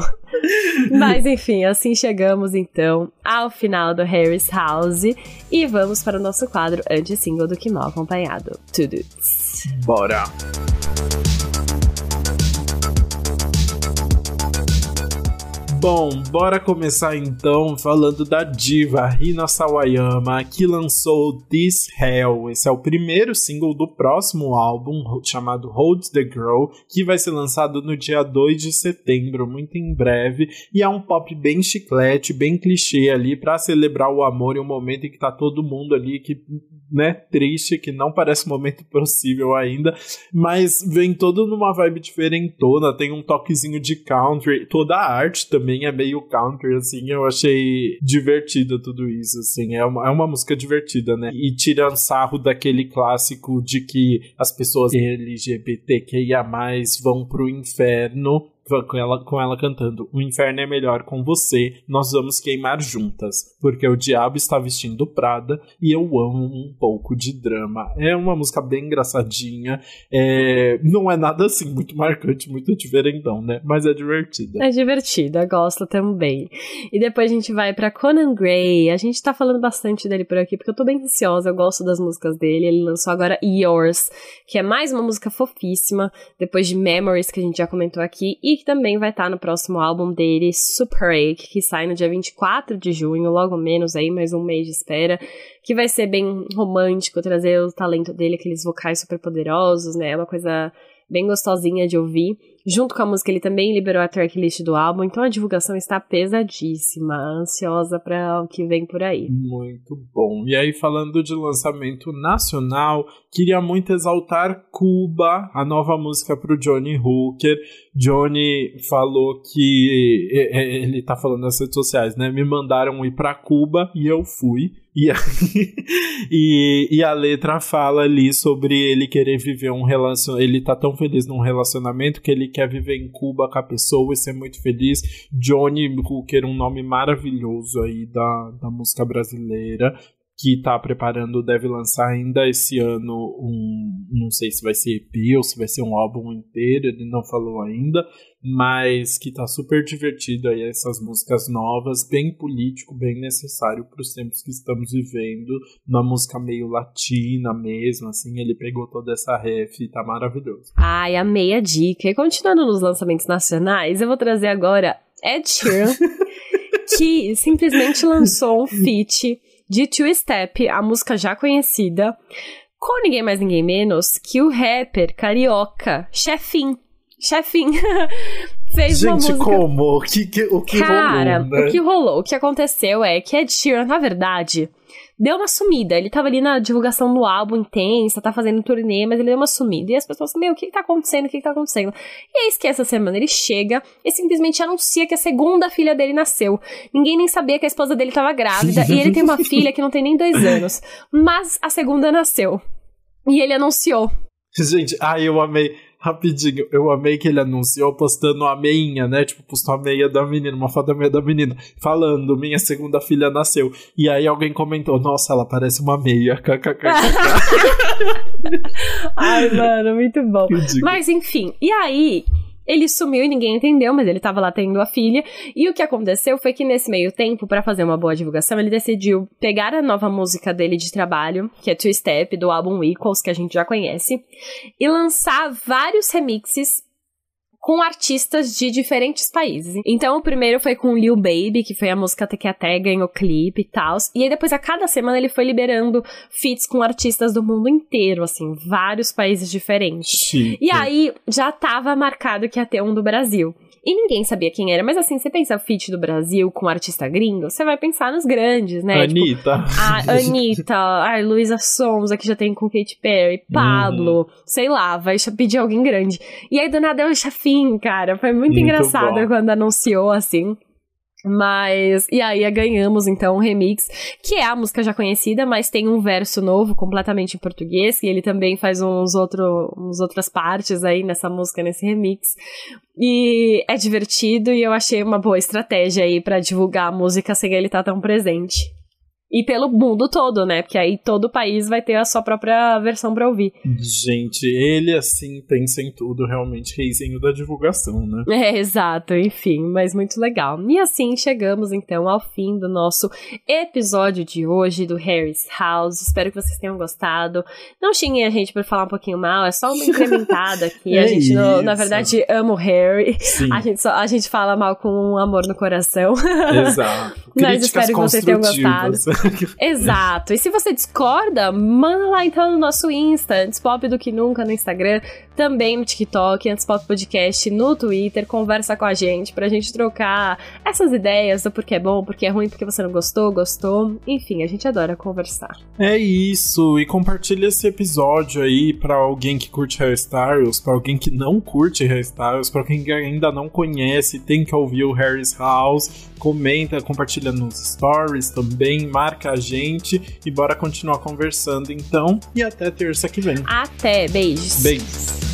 Mas enfim, assim chegamos então ao final do Harris House e vamos para o nosso quadro anti-single do Que Mal Acompanhado. Tudo. Bora! Bom, bora começar então falando da diva Rina Sawayama, que lançou This Hell. Esse é o primeiro single do próximo álbum, chamado Hold the Girl, que vai ser lançado no dia 2 de setembro, muito em breve. E é um pop bem chiclete, bem clichê ali, para celebrar o amor em um momento em que tá todo mundo ali que, né, triste, que não parece um momento possível ainda, mas vem todo numa vibe diferentona, tem um toquezinho de country, toda a arte também também é meio country, assim, eu achei divertido tudo isso, assim, é uma, é uma música divertida, né? E tirando sarro daquele clássico de que as pessoas LGBTQIA+, vão pro inferno, com ela, com ela cantando: O inferno é melhor com você, nós vamos queimar juntas, porque o diabo está vestindo Prada e eu amo um pouco de drama. É uma música bem engraçadinha, é, não é nada assim muito marcante, muito diferentão, né? Mas é divertida. É divertida, gosto também. E depois a gente vai para Conan Gray. A gente tá falando bastante dele por aqui porque eu tô bem ansiosa, eu gosto das músicas dele. Ele lançou agora Yours, que é mais uma música fofíssima, depois de Memories que a gente já comentou aqui e que também vai estar no próximo álbum dele, Super 8, que sai no dia 24 de junho, logo menos aí, mais um mês de espera, que vai ser bem romântico, trazer o talento dele, aqueles vocais super poderosos, né? É uma coisa bem gostosinha de ouvir. Junto com a música, ele também liberou a tracklist do álbum, então a divulgação está pesadíssima, ansiosa para o que vem por aí. Muito bom. E aí, falando de lançamento nacional, queria muito exaltar Cuba, a nova música para o Johnny Hooker. Johnny falou que ele tá falando nas redes sociais, né? Me mandaram ir para Cuba e eu fui. E, e, e, a letra fala ali sobre ele querer viver um relacionamento. Ele tá tão feliz num relacionamento que ele quer viver em Cuba com a pessoa e ser muito feliz. Johnny Hooker, um nome maravilhoso aí da, da música brasileira que está preparando, deve lançar ainda esse ano um, não sei se vai ser EP ou se vai ser um álbum inteiro, ele não falou ainda, mas que tá super divertido aí essas músicas novas, bem político, bem necessário para os tempos que estamos vivendo, na música meio latina mesmo, assim, ele pegou toda essa ref e tá maravilhoso. Ai, amei a dica. E continuando nos lançamentos nacionais, eu vou trazer agora Ed Sheeran, que simplesmente lançou um feat de Two Step, a música já conhecida, com ninguém mais ninguém menos que o rapper carioca Chefin. Chefin fez Gente, uma música... como? O que, que, o que Cara, rolou, né? o que rolou? O que aconteceu é que Ed Sheeran, na verdade, deu uma sumida. Ele tava ali na divulgação do álbum intensa, tá fazendo um turnê, mas ele deu uma sumida. E as pessoas, meu, o que, que tá acontecendo? O que, que tá acontecendo? E eis que essa semana ele chega e simplesmente anuncia que a segunda filha dele nasceu. Ninguém nem sabia que a esposa dele tava grávida. e ele tem uma filha que não tem nem dois anos. Mas a segunda nasceu. E ele anunciou. Gente, ai, eu amei. Rapidinho, eu amei que ele anunciou postando a meinha, né? Tipo, postou a meia da menina, uma foto da meia da menina, falando: minha segunda filha nasceu. E aí alguém comentou: nossa, ela parece uma meia. Ai, mano, muito bom. Mas enfim, e aí Ele sumiu e ninguém entendeu, mas ele tava lá tendo a filha. E o que aconteceu foi que nesse meio tempo, para fazer uma boa divulgação, ele decidiu pegar a nova música dele de trabalho, que é Two Step, do álbum Equals, que a gente já conhece, e lançar vários remixes com artistas de diferentes países. Então, o primeiro foi com Lil Baby, que foi a música que até ganhou clipe e tal. E aí, depois, a cada semana, ele foi liberando feats com artistas do mundo inteiro, assim, vários países diferentes. E aí, já tava marcado que ia ter um do Brasil. E ninguém sabia quem era. Mas assim, você pensa feat do Brasil com artista gringo, você vai pensar nos grandes, né? Anitta. Tipo, a Anitta, a Luísa Sonza, que já tem com Katy Perry, Pablo, uhum. sei lá, vai pedir alguém grande. E aí do nada é o Chafin, cara. Foi muito, muito engraçado bom. quando anunciou assim. Mas, e aí ganhamos então um remix, que é a música já conhecida, mas tem um verso novo, completamente em português, que ele também faz uns, outro, uns outras partes aí nessa música, nesse remix. E é divertido e eu achei uma boa estratégia aí para divulgar a música sem ele estar tá tão presente. E pelo mundo todo, né? Porque aí todo país vai ter a sua própria versão para ouvir. Gente, ele assim pensa em tudo, realmente reizinho da divulgação, né? É, exato, enfim, mas muito legal. E assim chegamos então ao fim do nosso episódio de hoje do Harry's House. Espero que vocês tenham gostado. Não xinguem a gente por falar um pouquinho mal, é só uma incrementada aqui. é a gente, no, na verdade, ama o Harry. Sim. A gente, só, a gente fala mal com um amor no coração. Exato. mas espero que vocês tenham gostado. Exato. E se você discorda, manda lá então no nosso Insta, antes pop do que nunca no Instagram, também no TikTok, antes pop podcast no Twitter, conversa com a gente pra gente trocar essas ideias do porquê é bom, porquê é ruim, porque você não gostou, gostou. Enfim, a gente adora conversar. É isso. E compartilha esse episódio aí pra alguém que curte hairstyles, pra alguém que não curte hairstyles, pra quem ainda não conhece, tem que ouvir o Harry's House. Comenta, compartilha nos stories também, marca a gente e bora continuar conversando então. E até terça que vem. Até, beijos. Beijos.